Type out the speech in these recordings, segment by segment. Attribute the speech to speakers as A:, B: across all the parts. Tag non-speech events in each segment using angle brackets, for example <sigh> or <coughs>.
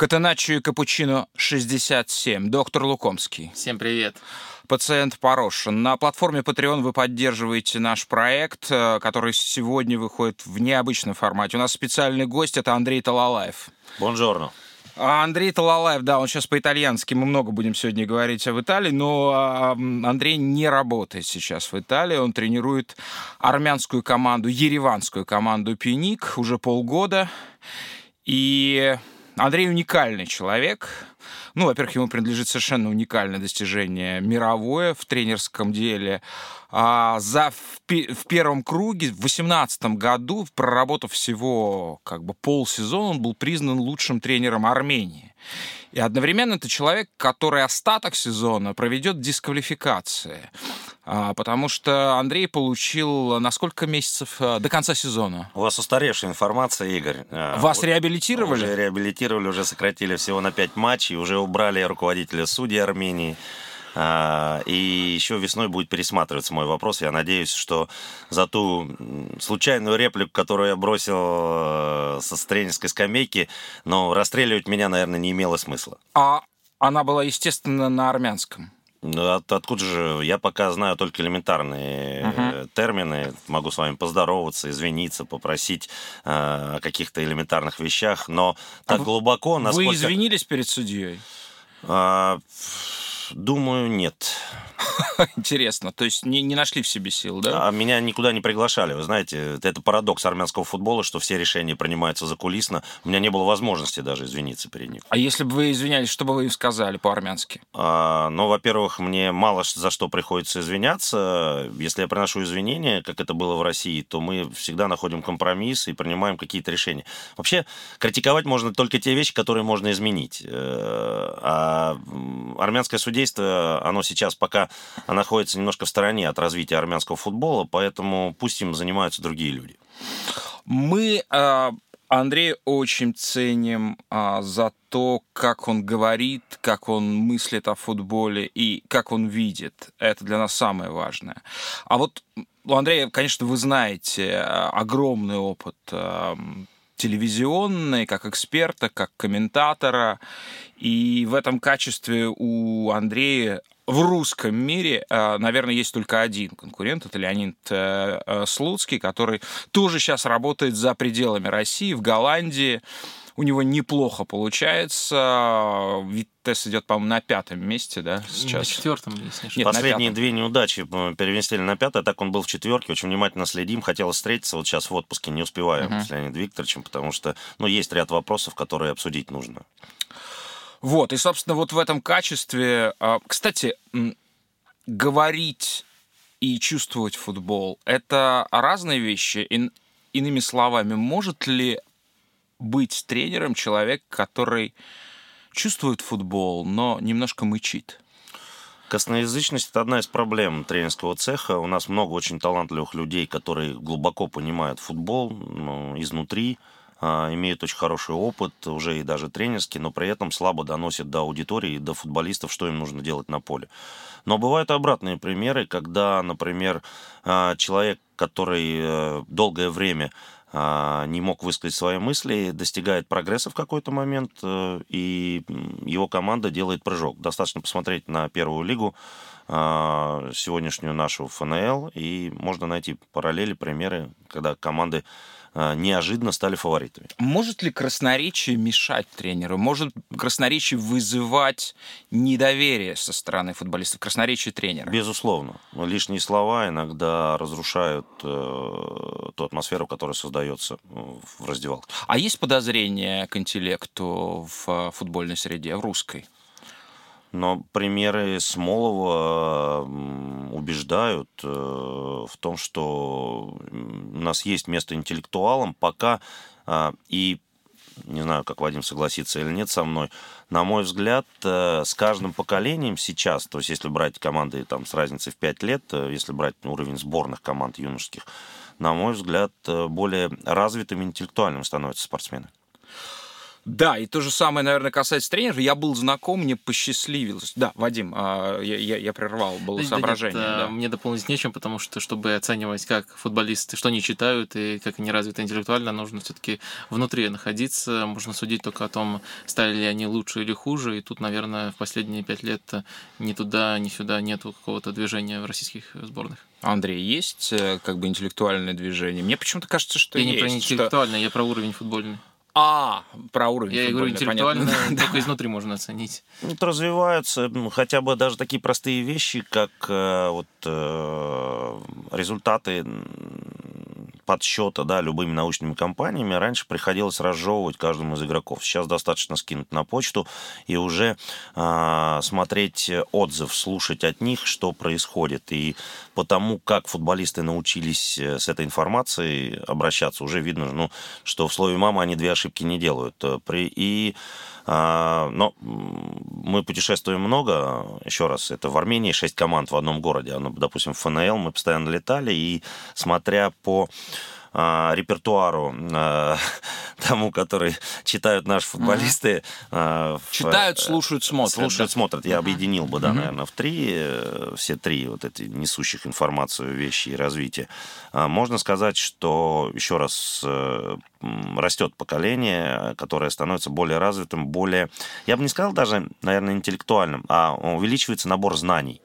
A: Катеначо и Капучино 67. Доктор Лукомский.
B: Всем привет.
A: Пациент Порошин. На платформе Patreon вы поддерживаете наш проект, э, который сегодня выходит в необычном формате. У нас специальный гость — это Андрей Талалаев.
C: Бонжорно.
A: А Андрей Талалаев, да, он сейчас по-итальянски, мы много будем сегодня говорить об Италии, но Андрей не работает сейчас в Италии, он тренирует армянскую команду, ереванскую команду «Пиник» уже полгода, и Андрей уникальный человек. Ну, во-первых, ему принадлежит совершенно уникальное достижение мировое в тренерском деле. А за в, в первом круге в 2018 году, проработав всего как бы полсезона, он был признан лучшим тренером Армении. И одновременно это человек, который остаток сезона проведет в дисквалификации. А, потому что Андрей получил на сколько месяцев э, до конца сезона?
C: У вас устаревшая информация, Игорь.
A: А, вас вот реабилитировали?
C: Уже реабилитировали, уже сократили всего на 5 матчей, уже убрали руководителя судьи Армении. А, и еще весной будет пересматриваться мой вопрос. Я надеюсь, что за ту случайную реплику, которую я бросил э, со тренерской скамейки, но расстреливать меня, наверное, не имело смысла.
A: А она была, естественно, на армянском.
C: Ну, от, откуда же? Я пока знаю только элементарные uh-huh. термины. Могу с вами поздороваться, извиниться, попросить э, о каких-то элементарных вещах, но так а глубоко...
A: Насколько... Вы извинились перед судьей?
C: А, думаю, нет. <laughs>
A: Интересно. То есть не, не нашли в себе сил, да?
C: А меня никуда не приглашали. Вы знаете, это парадокс армянского футбола, что все решения принимаются за кулисно. У меня не было возможности даже извиниться перед ним.
A: А если бы вы извинялись, что бы вы им сказали по-армянски?
C: А, ну, во-первых, мне мало за что приходится извиняться. Если я приношу извинения, как это было в России, то мы всегда находим компромисс и принимаем какие-то решения. Вообще, критиковать можно только те вещи, которые можно изменить. Э, а армянское судейство, оно сейчас пока находится немножко в стороне от развития армянского футбола, поэтому пусть им занимаются другие люди.
A: Мы а, Андрей очень ценим а, за то, как он говорит, как он мыслит о футболе и как он видит. Это для нас самое важное. А вот у Андрея, конечно, вы знаете а, огромный опыт а, телевизионный, как эксперта, как комментатора. И в этом качестве у Андрея в русском мире, э, наверное, есть только один конкурент, это Леонид э, э, Слуцкий, который тоже сейчас работает за пределами России, в Голландии. У него неплохо получается. Витес идет, по-моему, на пятом месте, да, сейчас?
B: На четвертом, если
C: не Нет, Последние две неудачи переместили на пятое, так он был в четверке. Очень внимательно следим. Хотелось встретиться вот сейчас в отпуске, не успеваем uh-huh. с Леонидом Викторовичем, потому что, ну, есть ряд вопросов, которые обсудить нужно.
A: Вот, и, собственно, вот в этом качестве... А, кстати, говорить и чувствовать футбол – это разные вещи. Иными словами, может ли быть тренером человек, который чувствует футбол, но немножко мычит?
C: Косноязычность – это одна из проблем тренерского цеха. У нас много очень талантливых людей, которые глубоко понимают футбол ну, изнутри, имеют очень хороший опыт, уже и даже тренерский, но при этом слабо доносят до аудитории до футболистов, что им нужно делать на поле. Но бывают обратные примеры, когда, например, а, человек, который э, долгое время а, не мог высказать свои мысли, достигает прогресса в какой-то момент, э, и его команда делает прыжок. Достаточно посмотреть на первую лигу, сегодняшнюю нашу ФНЛ, и можно найти параллели, примеры, когда команды а, неожиданно стали фаворитами.
A: Может ли красноречие мешать тренеру? Может красноречие вызывать недоверие со стороны футболистов? Красноречие тренера?
C: Безусловно. Лишние слова иногда разрушают э, ту атмосферу, которая создается э, в раздевалке.
A: А есть подозрения к интеллекту в э, футбольной среде, в русской?
C: Но примеры Смолова убеждают э, в том, что у нас есть место интеллектуалам, пока а, и не знаю, как Вадим согласится или нет со мной, на мой взгляд, э, с каждым поколением сейчас, то есть если брать команды там, с разницей в 5 лет, э, если брать уровень сборных команд юношеских, на мой взгляд, более развитыми интеллектуальными становятся спортсмены.
A: Да, и то же самое, наверное, касается тренеров. Я был знаком, мне посчастливилось. Да, Вадим, а, я, я, я прервал, было да, соображение. Нет,
B: да. Мне дополнить нечем, потому что, чтобы оценивать, как футболисты, что они читают и как они развиты интеллектуально, нужно все-таки внутри находиться. Можно судить только о том, стали ли они лучше или хуже. И тут, наверное, в последние пять лет ни туда, ни сюда нету какого-то движения в российских сборных.
A: Андрей, есть э, как бы интеллектуальное движение? Мне почему-то кажется, что
B: я
A: есть.
B: Я не про интеллектуальное, что... я про уровень футбольный.
A: А, про уровень.
B: Я говорю, интеллектуально <laughs> понятно. только изнутри можно оценить.
C: Вот развиваются ну, хотя бы даже такие простые вещи, как э, вот э, результаты подсчета да, любыми научными компаниями раньше приходилось разжевывать каждому из игроков. Сейчас достаточно скинуть на почту и уже э, смотреть отзыв, слушать от них, что происходит. И потому, как футболисты научились э, с этой информацией обращаться, уже видно, ну, что в слове «мама» они две ошибки не делают. Э, при, и но мы путешествуем много. Еще раз, это в Армении шесть команд в одном городе. Допустим, в ФНЛ мы постоянно летали, и смотря по а, репертуару а, <laughs> тому, который читают наши футболисты.
A: А, читают, в, слушают, смотрят.
C: Слушают, да? смотрят. Я объединил бы, да, наверное, в три, э, все три вот эти несущих информацию вещи и развитие. Можно сказать, что, еще раз, э, растет поколение, которое становится более развитым, более, я бы не сказал даже, наверное, интеллектуальным, а увеличивается набор знаний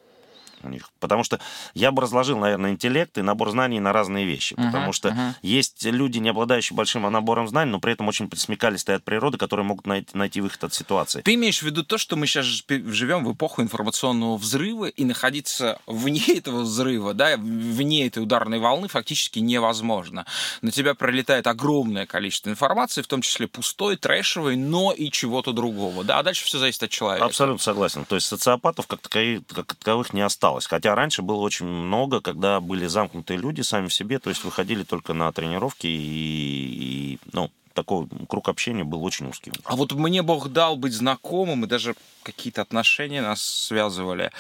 C: у них. Потому что я бы разложил, наверное, интеллект и набор знаний на разные вещи. Uh-huh, потому что uh-huh. есть люди, не обладающие большим набором знаний, но при этом очень смекалистые от природы, которые могут найти, найти выход от ситуации.
A: Ты имеешь в виду то, что мы сейчас живем в эпоху информационного взрыва, и находиться вне <laughs> этого взрыва, да, вне этой ударной волны фактически невозможно. На тебя пролетает огромное количество информации, в том числе пустой, трэшевой, но и чего-то другого. Да, а дальше все зависит от человека.
C: Абсолютно согласен. То есть социопатов как таковых, как таковых не осталось осталось. Хотя раньше было очень много, когда были замкнутые люди сами в себе, то есть выходили только на тренировки и, и ну, такой круг общения был очень узкий.
A: А вот мне Бог дал быть знакомым, и даже какие-то отношения нас связывали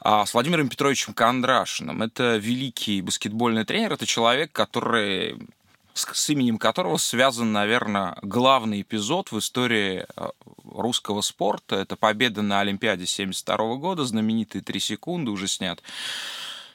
A: а, с Владимиром Петровичем Кондрашиным. Это великий баскетбольный тренер, это человек, который с, с именем которого связан, наверное, главный эпизод в истории а, русского спорта. Это победа на Олимпиаде 72 года, знаменитые «Три секунды» уже снят.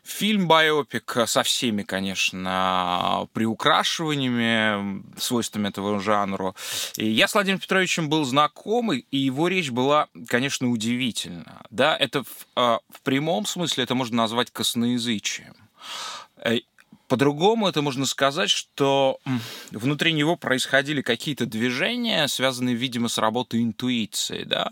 A: Фильм «Байопик» со всеми, конечно, приукрашиваниями, свойствами этого жанру. И я с Владимиром Петровичем был знаком, и его речь была, конечно, удивительна. Да, это в, а, в прямом смысле это можно назвать косноязычием. По-другому это можно сказать, что внутри него происходили какие-то движения, связанные, видимо, с работой интуиции, да.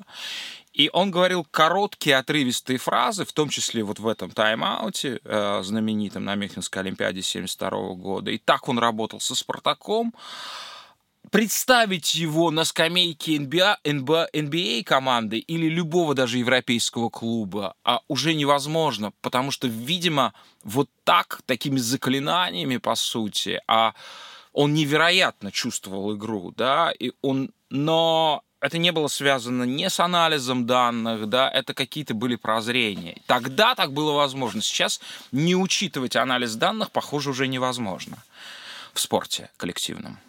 A: И он говорил короткие отрывистые фразы, в том числе вот в этом тайм-ауте, э, знаменитом на Мюнхенской Олимпиаде 72 года. И так он работал со «Спартаком», представить его на скамейке NBA, NBA, NBA команды или любого даже европейского клуба а уже невозможно, потому что, видимо, вот так, такими заклинаниями, по сути, а он невероятно чувствовал игру, да, и он, но это не было связано не с анализом данных, да, это какие-то были прозрения. Тогда так было возможно. Сейчас не учитывать анализ данных, похоже, уже невозможно в спорте коллективном.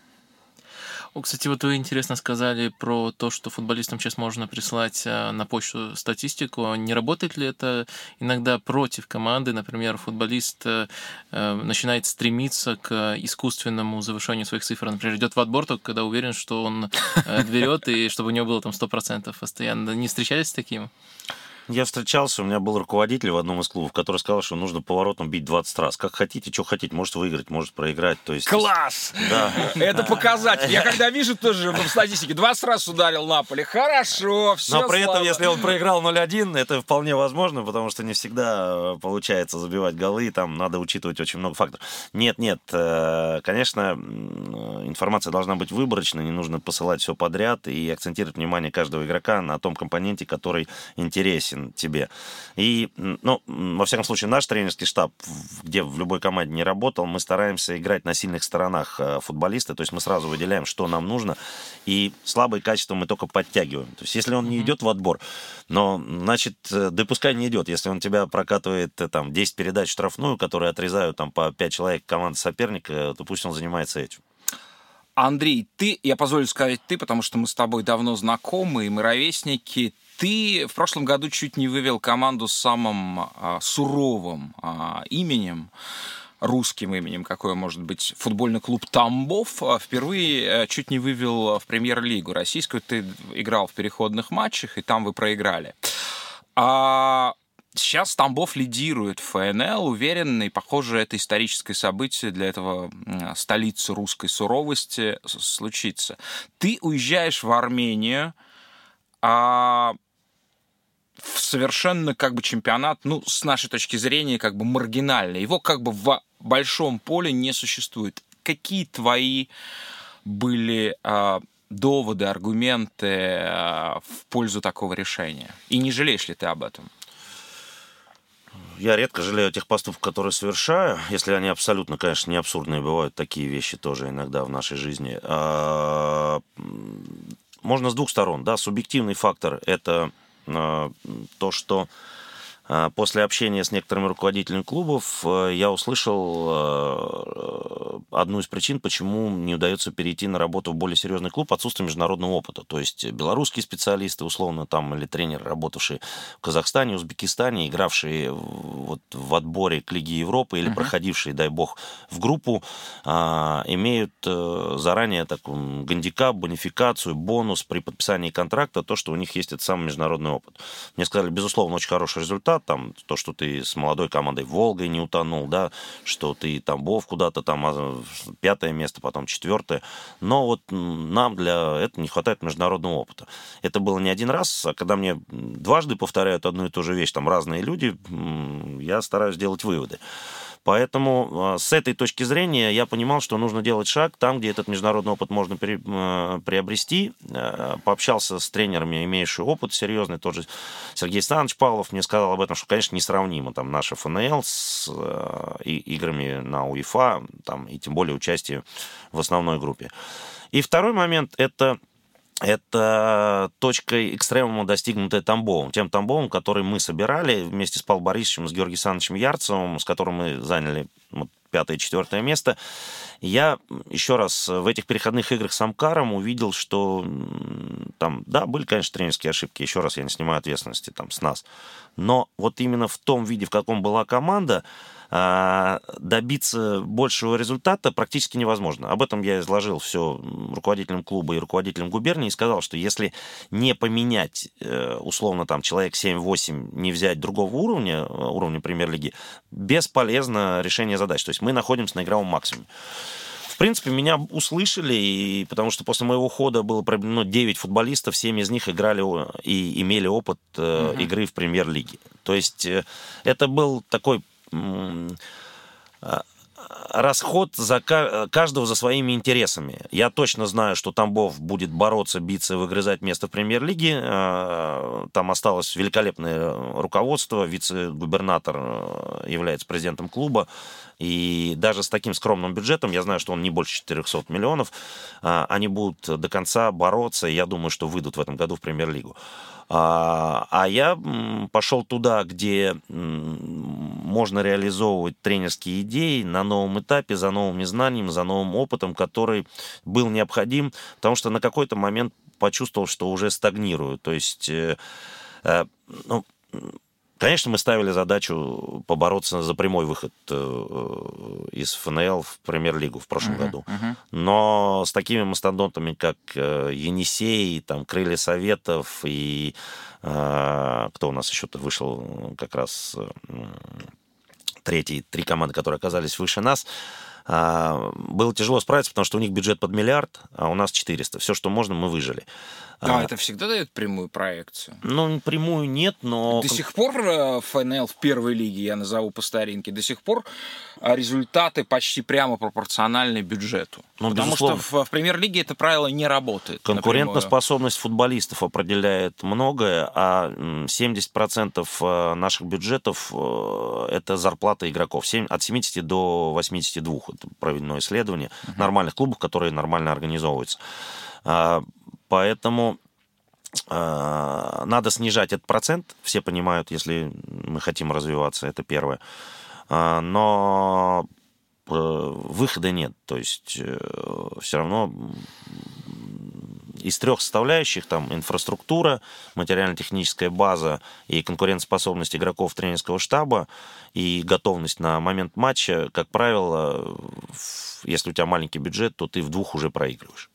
B: О, кстати, вот вы интересно сказали про то, что футболистам сейчас можно прислать э, на почту статистику. Не работает ли это иногда против команды? Например, футболист э, э, начинает стремиться к искусственному завышению своих цифр. Например, идет в отбор, только когда уверен, что он <laughs> берет, и чтобы у него было там 100% постоянно. Не встречались с таким?
C: Я встречался, у меня был руководитель в одном из клубов, который сказал, что нужно поворотом бить 20 раз. Как хотите, что хотите, может выиграть, может проиграть. То есть...
A: Класс! Да. Это показатель. Я когда вижу тоже в статистике, 20 раз ударил на поле, хорошо, все
C: Но при этом, если он проиграл 0-1, это вполне возможно, потому что не всегда э, получается забивать голы, там надо учитывать очень много факторов. Нет, нет, э, конечно, информация должна быть выборочной, не нужно посылать все подряд и акцентировать внимание каждого игрока на том компоненте, который интересен интересен тебе. И, ну, во всяком случае, наш тренерский штаб, где в любой команде не работал, мы стараемся играть на сильных сторонах э, футболиста, то есть мы сразу выделяем, что нам нужно, и слабые качества мы только подтягиваем. То есть если он не идет в отбор, но, значит, э, да пускай не идет. Если он тебя прокатывает э, там 10 передач штрафную, которые отрезают там по 5 человек команды соперника, то пусть он занимается этим.
A: Андрей, ты, я позволю сказать ты, потому что мы с тобой давно знакомы, и мы ровесники. Ты в прошлом году чуть не вывел команду с самым а, суровым а, именем русским именем, какое может быть футбольный клуб Тамбов, а, впервые э, чуть не вывел в премьер-лигу российскую. Ты играл в переходных матчах, и там вы проиграли. А Сейчас Тамбов лидирует в ФНЛ, уверен, и, похоже, это историческое событие для этого столицы русской суровости случится. Ты уезжаешь в Армению, а совершенно как бы чемпионат, ну, с нашей точки зрения, как бы маргинальный. Его как бы в большом поле не существует. Какие твои были а, доводы, аргументы а, в пользу такого решения? И не жалеешь ли ты об этом?
C: Я редко жалею тех поступков, которые совершаю, если они абсолютно, конечно, не абсурдные, бывают такие вещи тоже иногда в нашей жизни. А, можно с двух сторон, да, субъективный фактор – это то, что после общения с некоторыми руководителями клубов э, я услышал э, одну из причин, почему не удается перейти на работу в более серьезный клуб, отсутствие международного опыта. То есть белорусские специалисты, условно, там, или тренеры, работавшие в Казахстане, Узбекистане, игравшие вот в отборе к Лиге Европы или uh-huh. проходившие, дай бог, в группу, а, имеют э, заранее такой гандикап, бонификацию, бонус при подписании контракта, то, что у них есть этот самый международный опыт. Мне сказали, безусловно, очень хороший результат, там, то, что ты с молодой командой Волгой не утонул, да, что ты Тамбов куда-то там, а, пятое место, потом четвертое. Но вот нам для этого не хватает международного опыта. Это было не один раз, а когда мне дважды повторяют одну и ту же вещь, там разные люди, я стараюсь делать выводы. Поэтому а, с этой точки зрения я понимал, что нужно делать шаг там, где этот международный опыт можно а, приобрести. А, пообщался с тренерами, имеющими опыт серьезный, тот же Сергей Александрович Павлов мне сказал об этом, что, конечно, несравнимо там наша ФНЛ с играми на УЕФА, там, и тем более участие в основной группе. И второй момент – это это точкой экстремума, достигнутая Тамбовым. Тем Тамбовым, который мы собирали вместе с Павлом Борисовичем, с Георгием Александровичем Ярцевым, с которым мы заняли вот, пятое и четвертое место. Я еще раз в этих переходных играх с Амкаром увидел, что там, да, были, конечно, тренерские ошибки. Еще раз, я не снимаю ответственности там с нас. Но вот именно в том виде, в каком была команда, добиться большего результата практически невозможно. Об этом я изложил все руководителям клуба и руководителям губернии и сказал, что если не поменять, э, условно, там, человек 7-8, не взять другого уровня, э, уровня премьер-лиги, бесполезно решение задач. То есть мы находимся на игровом максимуме. В принципе, меня услышали, и, потому что после моего хода было проведено 9 футболистов, 7 из них играли и имели опыт э, угу. игры в премьер-лиге. То есть э, это был такой а, расход за каждого за своими интересами. Я точно знаю, что Тамбов будет бороться, биться, выгрызать место в премьер-лиге. А, там осталось великолепное руководство. Вице-губернатор э, является президентом клуба. И даже с таким скромным бюджетом, я знаю, что он не больше 400 миллионов, а, они будут до конца бороться, и я думаю, что выйдут в этом году в премьер-лигу. А, а я пошел туда, где можно реализовывать тренерские идеи на новом этапе, за новыми знаниями, за новым опытом, который был необходим, потому что на какой-то момент почувствовал, что уже стагнирую. То есть, э, э, ну, Конечно, мы ставили задачу побороться за прямой выход э, из ФНЛ в премьер-лигу в прошлом uh-huh, году. Uh-huh. Но с такими мастодонтами, как э, Енисей, там, Крылья Советов и э, кто у нас еще-то вышел как раз третий, три команды, которые оказались выше нас, было тяжело справиться, потому что у них бюджет под миллиард, а у нас 400. Все, что можно, мы выжили.
A: А, а это всегда дает прямую проекцию?
C: Ну, прямую нет, но...
A: До сих пор э, ФНЛ в первой лиге, я назову по старинке, до сих пор а, результаты почти прямо пропорциональны бюджету. Ну, Потому безусловно. что в, в премьер-лиге это правило не работает.
C: Конкурентоспособность напрямую. футболистов определяет многое, а 70% э, наших бюджетов э, это зарплата игроков. От 70 до 82. Это проведено исследование uh-huh. нормальных клубов, которые нормально организовываются. Поэтому э, надо снижать этот процент, все понимают, если мы хотим развиваться, это первое. Э, но выхода нет. То есть все равно из трех составляющих, там, инфраструктура, материально-техническая база и конкурентоспособность игроков тренерского штаба и готовность на момент матча, как правило, если у тебя маленький бюджет, то ты в двух уже проигрываешь.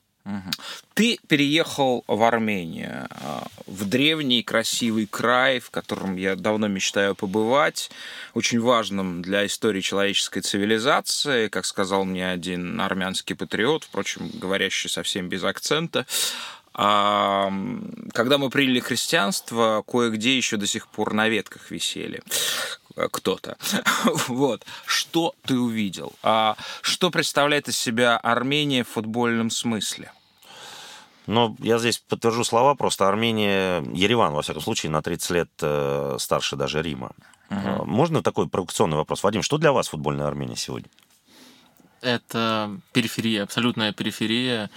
A: Ты переехал в Армению, а, в древний красивый край, в котором я давно мечтаю побывать, очень важным для истории человеческой цивилизации, как сказал мне один армянский патриот, впрочем, говорящий совсем без акцента. А, когда мы приняли христианство, кое-где еще до сих пор на ветках висели кто-то. <laughs> вот. Что ты увидел? А что представляет из себя Армения в футбольном смысле?
C: Но я здесь подтвержу слова, просто Армения, Ереван, во всяком случае, на 30 лет э, старше даже Рима. Угу. Можно такой провокационный вопрос? Вадим, что для вас футбольная Армения сегодня?
B: Это периферия, абсолютная периферия,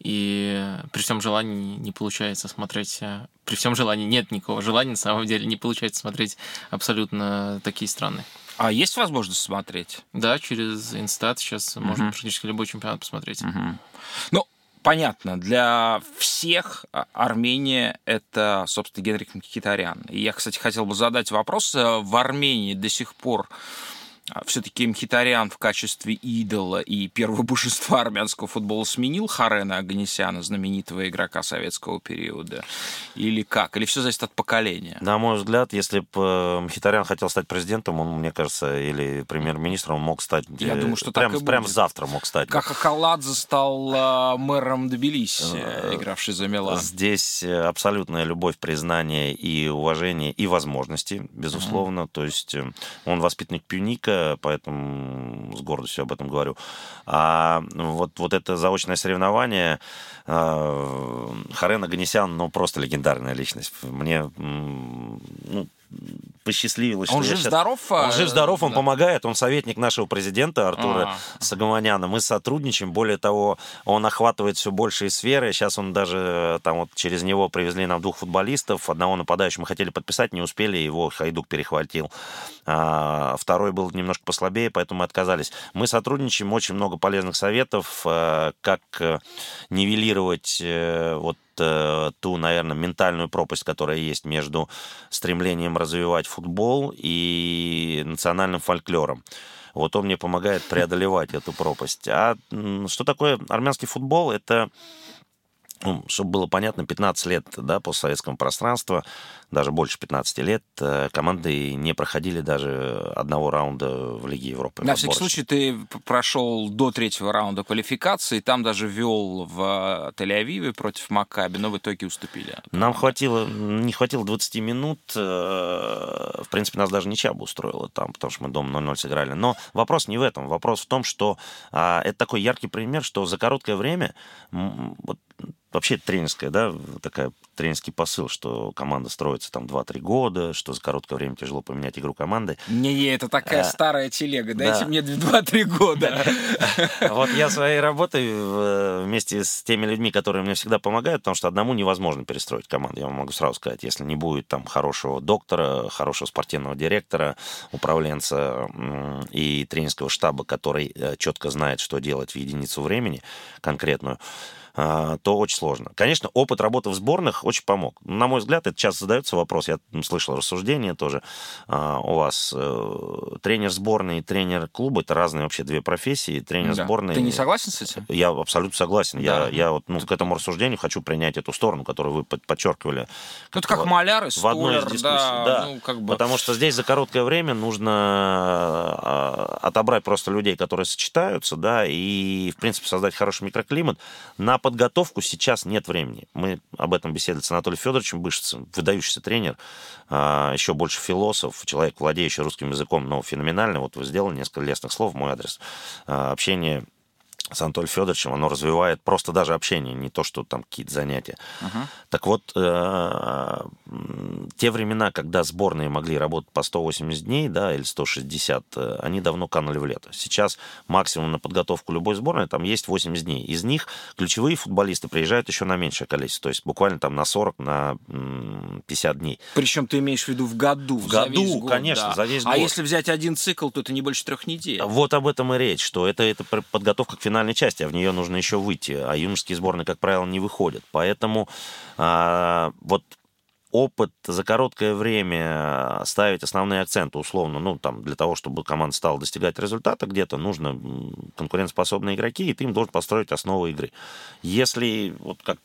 B: и при всем желании не получается смотреть, э, при всем желании нет никакого желания, на самом деле не получается смотреть абсолютно такие страны.
A: А есть возможность смотреть?
B: Да, через Инстат сейчас угу. можно практически любой чемпионат посмотреть.
A: Угу. Ну, понятно, для всех Армения — это, собственно, Генрих Мхитарян. И я, кстати, хотел бы задать вопрос. Э, в Армении до сих пор а, все-таки Мхитарян в качестве идола и первого <laughs> божества армянского футбола сменил Харена Аганесяна, знаменитого игрока советского периода? Или как? Или все зависит от поколения?
C: На мой взгляд, если бы э, Мхитарян хотел стать президентом, он, мне кажется, или премьер-министром, он мог стать...
A: Я думаю, что
C: прям,
A: так и
C: прям завтра мог стать.
A: Как Акаладзе стал э, мэром Тбилиси, э, игравший за Милан.
C: Здесь э, абсолютная любовь, признание и уважение, и возможности, безусловно. Mm-hmm. То есть он воспитанник Пюника, поэтому с гордостью об этом говорю. А вот, вот это заочное соревнование, э, Харен Аганесян, ну, просто легендарная личность. Мне, ну, посчастливилось.
A: Он жив-здоров?
C: Он жив-здоров, он да. помогает, он советник нашего президента Артура а. Сагаманяна. Мы сотрудничаем, более того, он охватывает все большие сферы. Сейчас он даже, там вот через него привезли нам двух футболистов. Одного нападающего мы хотели подписать, не успели, его Хайдук перехватил. А, второй был немножко послабее, поэтому мы отказались. Мы сотрудничаем, очень много полезных советов, э, как э, нивелировать э, ту, наверное, ментальную пропасть, которая есть между стремлением развивать футбол и национальным фольклором. Вот он мне помогает преодолевать эту пропасть. А что такое армянский футбол? Это ну, чтобы было понятно, 15 лет да, постсоветского пространства, даже больше 15 лет, э, команды не проходили даже одного раунда в Лиге Европы.
A: На всякий случай ты прошел до третьего раунда квалификации, там даже вел в Тель-Авиве против Макаби, но в итоге уступили.
C: Нам хватило, не хватило 20 минут, э, в принципе, нас даже ничья бы устроила там, потому что мы дома 0-0 сыграли. Но вопрос не в этом, вопрос в том, что а, это такой яркий пример, что за короткое время вот, вообще тренерская, да, такая тренерский посыл, что команда строится там 2-3 года, что за короткое время тяжело поменять игру команды.
A: Не, это такая а, старая телега, дайте да. мне 2-3 года.
C: Вот я своей работой вместе с теми людьми, которые мне всегда помогают, потому что одному невозможно перестроить команду, я вам могу сразу сказать, если не будет там хорошего доктора, хорошего спортивного директора, управленца и тренерского штаба, который э, четко знает, что делать в единицу времени конкретную, то очень сложно. Конечно, опыт работы в сборных очень помог. На мой взгляд, это часто задается вопрос, я слышал рассуждение тоже а, у вас. Э, тренер сборной и тренер клуба — это разные вообще две профессии. Тренер да. сборной...
A: Ты не согласен с этим?
C: Я абсолютно согласен. Да. Я, я вот ну, к этому рассуждению хочу принять эту сторону, которую вы подчеркивали.
A: Ну, это как маляр и
C: В одной из дискуссий, да. да. Ну, как бы... Потому что здесь за короткое время нужно а, отобрать просто людей, которые сочетаются, да, и, в принципе, создать хороший микроклимат. На подготовку сейчас нет времени. Мы об этом беседовали с Анатолием Федоровичем Бышевцем, выдающийся тренер, а, еще больше философ, человек, владеющий русским языком, но феноменальный. Вот вы сделали несколько лестных слов в мой адрес. А, общение с Анатолием Федоровичем, оно развивает просто даже общение, не то, что там какие-то занятия. Uh-huh. Так вот, э, те времена, когда сборные могли работать по 180 дней, да, или 160, э, они давно канули в лето. Сейчас максимум на подготовку любой сборной там есть 80 дней. Из них ключевые футболисты приезжают еще на меньшее количество, то есть буквально там на 40, на 50 дней.
A: Причем ты имеешь в виду в году,
C: в году,
A: год,
C: конечно,
A: да.
C: за весь
A: А
C: год.
A: если взять один цикл, то это не больше трех недель.
C: Вот об этом и речь, что это, это подготовка к финальной части, а в нее нужно еще выйти. А юношеские сборные, как правило, не выходят. Поэтому а, вот опыт за короткое время ставить основные акценты, условно, ну, там, для того, чтобы команда стала достигать результата где-то, нужно конкурентоспособные игроки, и ты им должен построить основы игры. Если, вот как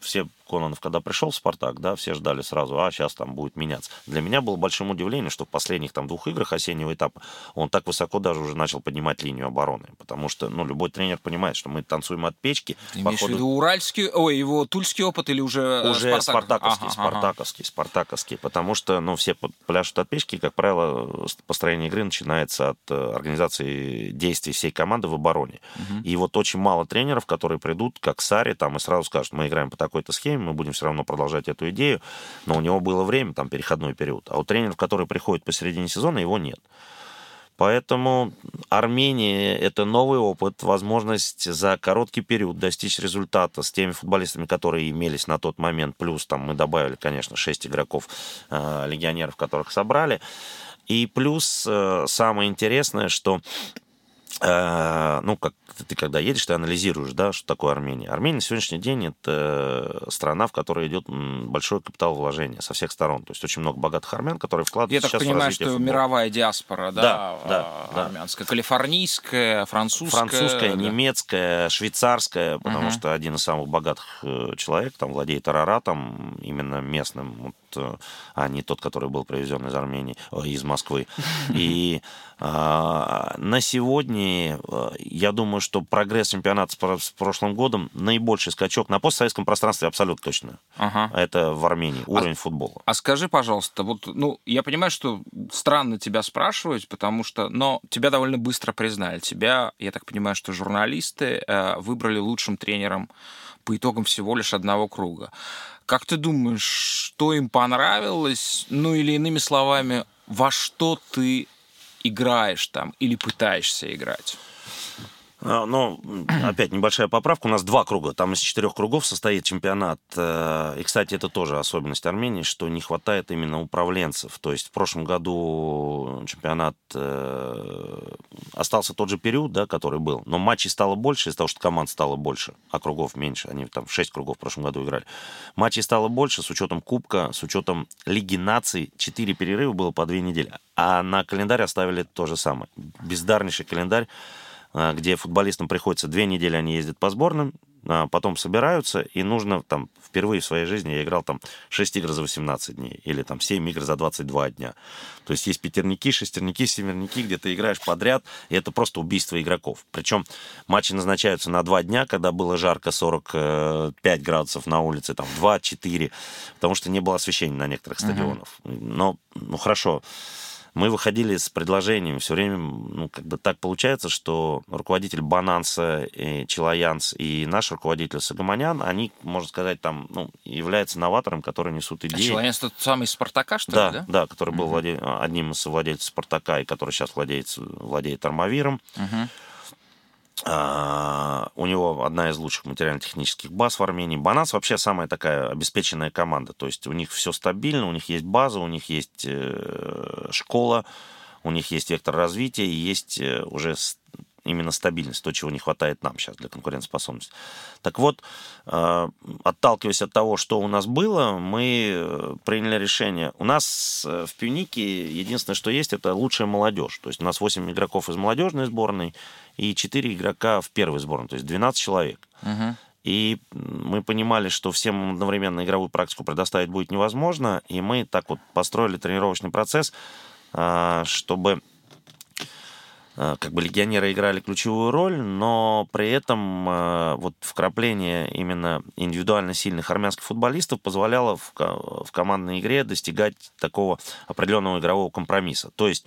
C: все Кононов, когда пришел в «Спартак», да, все ждали сразу, а сейчас там будет меняться. Для меня было большим удивлением, что в последних там двух играх осеннего этапа он так высоко даже уже начал поднимать линию обороны, потому что, ну, любой тренер понимает, что мы танцуем от печки.
A: Ты имеешь в виду уральский, ой, его тульский опыт или уже э,
C: Уже
A: Спартак?
C: спартаковский,
A: Ага,
C: спартаковский, спартаковский, потому что, ну, все пляшут от печки, и, как правило, построение игры начинается от э, организации действий всей команды в обороне.
A: Мгм.
C: И вот очень мало тренеров, которые придут, как Сари, там, и сразу скажут, мы играем по такой-то схеме, мы будем все равно продолжать эту идею, но у него было время, там, переходной период. А у тренеров, которые приходят посередине сезона, его нет. Поэтому Армения – это новый опыт, возможность за короткий период достичь результата с теми футболистами, которые имелись на тот момент. Плюс там мы добавили, конечно, 6 игроков, э, легионеров, которых собрали. И плюс э, самое интересное, что ну, как ты когда едешь, ты анализируешь, да, что такое Армения. Армения на сегодняшний день это страна, в которой идет м, большой капитал вложения со всех сторон. То есть очень много богатых армян, которые
A: Я
C: вкладывают
A: так
C: сейчас в
A: понимаю, что
C: футбола.
A: мировая диаспора, да,
C: Да, да,
A: а,
C: да.
A: армянская, калифорнийская, французская.
C: Французская,
A: да.
C: немецкая, швейцарская, потому
A: Мгм.
C: что один из самых богатых э, человек там владеет Араратом, именно местным, э, а не тот, который был привезен из Армении, э, из Москвы. <laughs> И а, на сегодня, э, я думаю, что прогресс чемпионата с про- с прошлым годом наибольший скачок на постсоветском пространстве абсолютно точно.
A: Ага.
C: Это в Армении уровень футбола.
A: А скажи, пожалуйста, вот, ну, я понимаю, что странно тебя спрашивать, потому что, но тебя довольно быстро признали. Тебя, я так понимаю, что журналисты э, выбрали лучшим тренером по итогам всего лишь одного круга. Как ты думаешь, что им понравилось? Ну, или иными словами, во что ты играешь там или пытаешься играть?
C: А, Ну, <clears throat> опять небольшая поправка. У нас два круга. Там из четырех кругов состоит чемпионат. Э, И, кстати, это тоже особенность Армении, что не хватает именно управленцев. То есть в прошлом году чемпионат э, остался тот же период, да, который был. Но матчей стало больше из-за того, что команд стало больше, а кругов меньше. Они там в шесть кругов в прошлом году играли. Матчей стало больше с учетом Кубка, с учетом Лиги наций. Четыре перерыва было по две недели. А на календарь оставили то же самое. Бездарнейший календарь где футболистам приходится две недели, они ездят по сборным, а, потом собираются, и нужно там впервые в своей жизни я играл там 6 игр за 18 дней, или там 7 игр за 22 дня. То есть есть пятерники, шестерники, семерники, где ты играешь подряд, и это просто убийство игроков. Причем матчи назначаются на 2 дня, когда было жарко 45 градусов на улице, там 2-4, потому что не было освещения на некоторых стадионах. Но, ну хорошо, мы выходили с предложениями все время, ну, как бы так получается, что руководитель Бананса, и Челаянс и наш руководитель Сагаманян, они, можно сказать, там, ну, являются новатором, которые несут
A: А
C: идеи.
A: Челанец тот самый из Спартака, что
C: да,
A: ли, да?
C: да, который был владе- одним из владельцев Спартака и который сейчас владеет, владеет Армавиром.
A: Мгм.
C: А, у него одна из лучших материально-технических баз в Армении. Бананс вообще самая такая обеспеченная команда. То есть у них все стабильно, у них есть база, у них есть э, школа, у них есть вектор развития есть э, уже именно стабильность, то, чего не хватает нам сейчас для конкурентоспособности. Так вот, э, отталкиваясь от того, что у нас было, мы э, приняли решение. У нас э, в Пюнике единственное, что есть, это лучшая молодежь. То есть у нас 8 игроков из молодежной сборной и 4 игрока в первой сборной, то есть 12 человек.
A: Мгм.
C: И мы понимали, что всем одновременно игровую практику предоставить будет невозможно, и мы так вот построили тренировочный процесс, чтобы как бы легионеры играли ключевую роль, но при этом а, вот вкрапление именно индивидуально сильных армянских футболистов позволяло в, в командной игре достигать такого определенного игрового компромисса. То есть,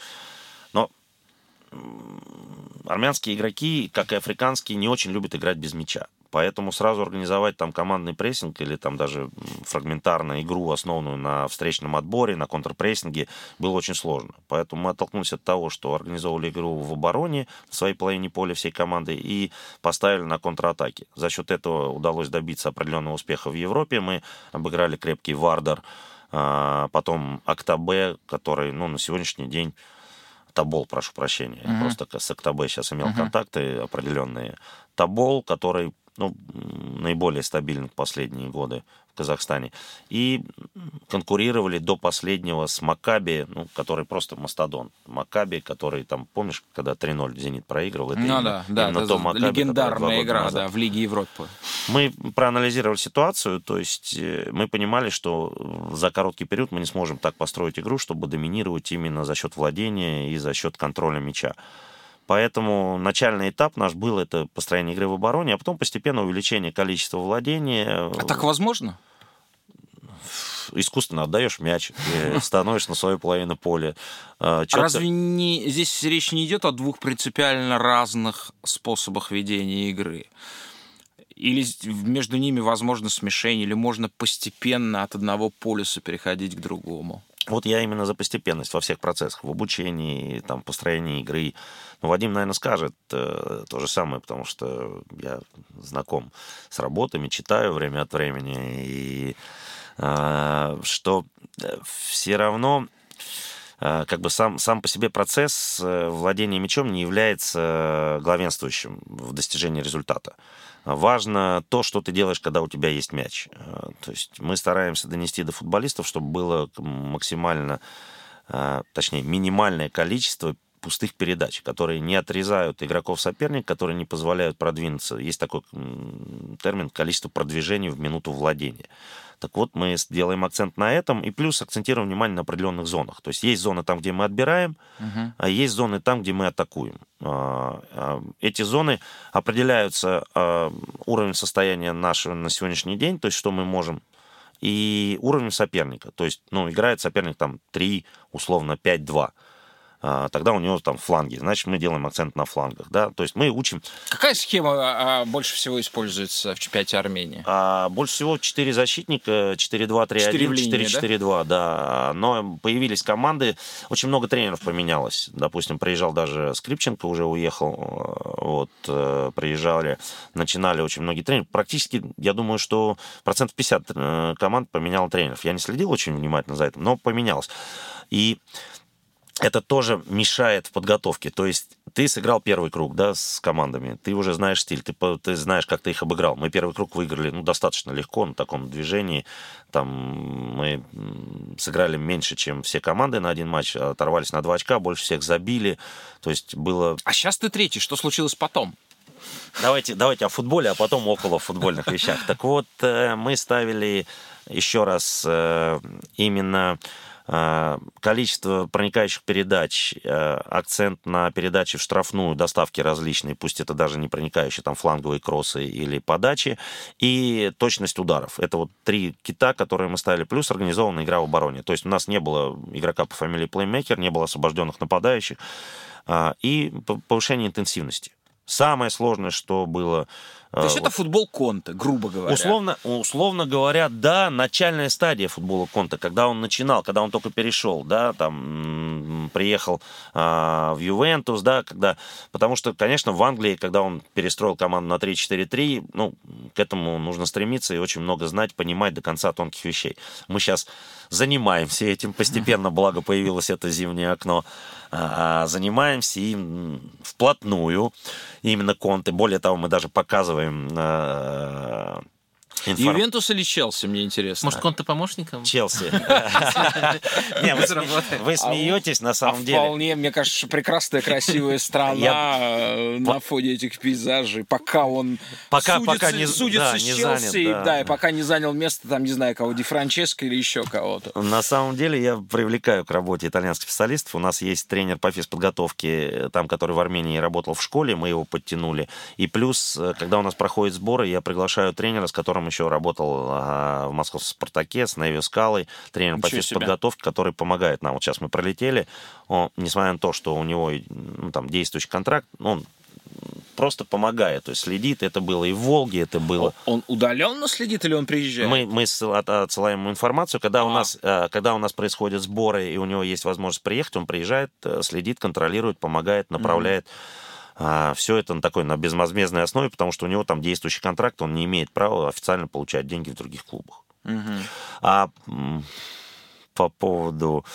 C: но армянские игроки, как и африканские, не очень любят играть без мяча. Поэтому сразу организовать там командный прессинг или там даже фрагментарную игру, основанную на встречном отборе, на контрпрессинге, было очень сложно. Поэтому мы оттолкнулись от того, что организовывали игру в обороне в своей половине поля всей команды и поставили на контратаки. За счет этого удалось добиться определенного успеха в Европе. Мы обыграли крепкий Вардар, А, потом Актобе, который, ну, на сегодняшний день Табол, прошу прощения. Я просто с Актобе сейчас имел контакты определенные. Табол, который ну, наиболее стабильный в последние годы в Казахстане. И конкурировали до последнего с Макаби, ну, который просто мастодон. Макаби, который там, помнишь, когда 3-0 Зенит проигрывал?
A: Это ну именно, да, да, именно да, то Макаби, легендарная игра, да, в Лиге Европы.
C: Мы проанализировали ситуацию, то есть э, мы понимали, что за короткий период мы не сможем так построить игру, чтобы доминировать именно за счет владения и за счет контроля мяча. Поэтому начальный этап наш был это построение игры в обороне, а потом постепенно увеличение количества владения.
A: А так возможно?
C: искусственно отдаешь мяч, <laughs> становишься на свою половину поля.
A: А, а разве не, здесь речь не идет о двух принципиально разных способах ведения игры? Или между ними возможно смешение, или можно постепенно от одного полюса переходить к другому?
C: Вот я именно за постепенность во всех процессах, в обучении, там, построении игры. Ну, Вадим, наверное, скажет э, то же самое, потому что я знаком с работами, читаю время от времени, и э, что э, все равно э, как бы сам, сам по себе процесс э, владения мячом не является главенствующим в достижении результата. Важно то, что ты делаешь, когда у тебя есть мяч. Э, то есть мы стараемся донести до футболистов, чтобы было максимально, э, точнее, минимальное количество пустых передач, которые не отрезают игроков соперника, которые не позволяют продвинуться. Есть такой термин количество продвижений в минуту владения. Так вот, мы делаем акцент на этом, и плюс акцентируем внимание на определенных зонах. То есть есть зоны там, где мы отбираем, uh-huh. а есть зоны там, где мы атакуем. А, а, эти зоны определяются а, уровнем состояния нашего на сегодняшний день, то есть что мы можем и уровень соперника. То есть, ну, играет соперник там 3, условно 5-2. А, тогда у него там фланги. Значит, мы делаем акцент на флангах. Да? То есть мы учим...
A: Какая схема а, больше всего используется в чемпионате Армении?
C: А, больше всего 4 защитника, 4-2-3-1, 4-4-2, да? да. Но появились команды, очень много тренеров поменялось. Допустим, приезжал даже Скрипченко, уже уехал. Вот, э, приезжали, начинали очень многие тренеры. Практически, я думаю, что процентов 50 э, команд поменял тренеров. Я не следил очень внимательно за этим, но поменялось. И это тоже мешает в подготовке. То есть ты сыграл первый круг, да, с командами, ты уже знаешь стиль, ты, ты знаешь, как ты их обыграл. Мы первый круг выиграли, ну, достаточно легко на таком движении. Там мы сыграли меньше, чем все команды на один матч, оторвались на два очка, больше всех забили. То есть было...
A: А сейчас ты третий, что случилось потом?
C: Давайте, давайте о футболе, а потом около футбольных вещах. Так вот, э, мы ставили еще раз э, именно количество проникающих передач, э, акцент на передачи в штрафную, доставки различные, пусть это даже не проникающие, там фланговые кроссы или подачи, и точность ударов. Это вот три кита, которые мы ставили, плюс организованная игра в обороне. То есть у нас не было игрока по фамилии плеймейкер, не было освобожденных нападающих, а, и повышение интенсивности. Самое сложное, что было
A: то есть вот. это футбол Конта, грубо говоря.
C: Условно, условно говоря, да, начальная стадия футбола Конта, когда он начинал, когда он только перешел, да, там приехал а, в Ювентус, да, когда, потому что, конечно, в Англии, когда он перестроил команду на 3-4-3, ну, к этому нужно стремиться и очень много знать, понимать до конца тонких вещей. Мы сейчас занимаемся этим постепенно, благо появилось это зимнее окно, а, занимаемся им вплотную, именно конты. Более того, мы даже показываем а,
A: Информ... Ювентус или Челси, мне интересно.
B: Может, Конте помощником?
C: Челси. <laughs> Не, вы смеетесь, на самом деле.
A: Вполне, мне кажется, прекрасная, красивая <laughs> страна э, на фоне этих пейзажей, пока он судится с Челси, да, и пока не занял место, там, не знаю, кого, Ди Франческо или еще кого-то.
C: На самом деле, я привлекаю к работе итальянских специалистов. У нас есть тренер по физподготовке, там, который в Армении работал в школе, мы его подтянули. И плюс, э, когда у нас проходят сборы, я приглашаю тренера, с которым еще работал а, в московском «Спартаке» с Неви Скалой, тренером по физподготовке, который помогает нам. Вот сейчас мы пролетели, он, несмотря на то, что у него ну, там действующий контракт, он просто помогает, то есть следит. Это было и в Волге, это было.
A: Он удаленно следит или он приезжает?
C: Мы, мы отсылаем ему информацию, когда, а. у нас, э, когда у нас происходят сборы и у него есть возможность приехать, он приезжает, э, следит, контролирует, помогает, направляет. Mm-hmm а, все это на такой на безвозмездной основе, потому что у него там действующий контракт, он не имеет права официально получать деньги в других клубах. Угу. А по поводу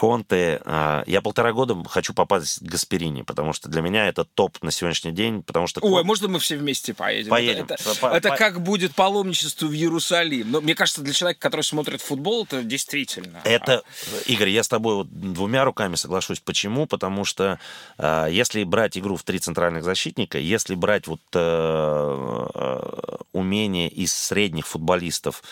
C: Конте. А, я полтора года хочу попасть к Гасперини, потому что для меня это топ на сегодняшний день, потому что...
A: Ой, можно мы все вместе поедем?
C: Поедем.
A: Это, это, по, это по... как будет паломничество в Иерусалим. Но мне кажется, для человека, который смотрит футбол, это действительно...
C: Это, Игорь, я с тобой вот двумя руками соглашусь. Почему? Потому что э, если брать игру в три центральных защитника, если брать вот э, э, умение из средних футболистов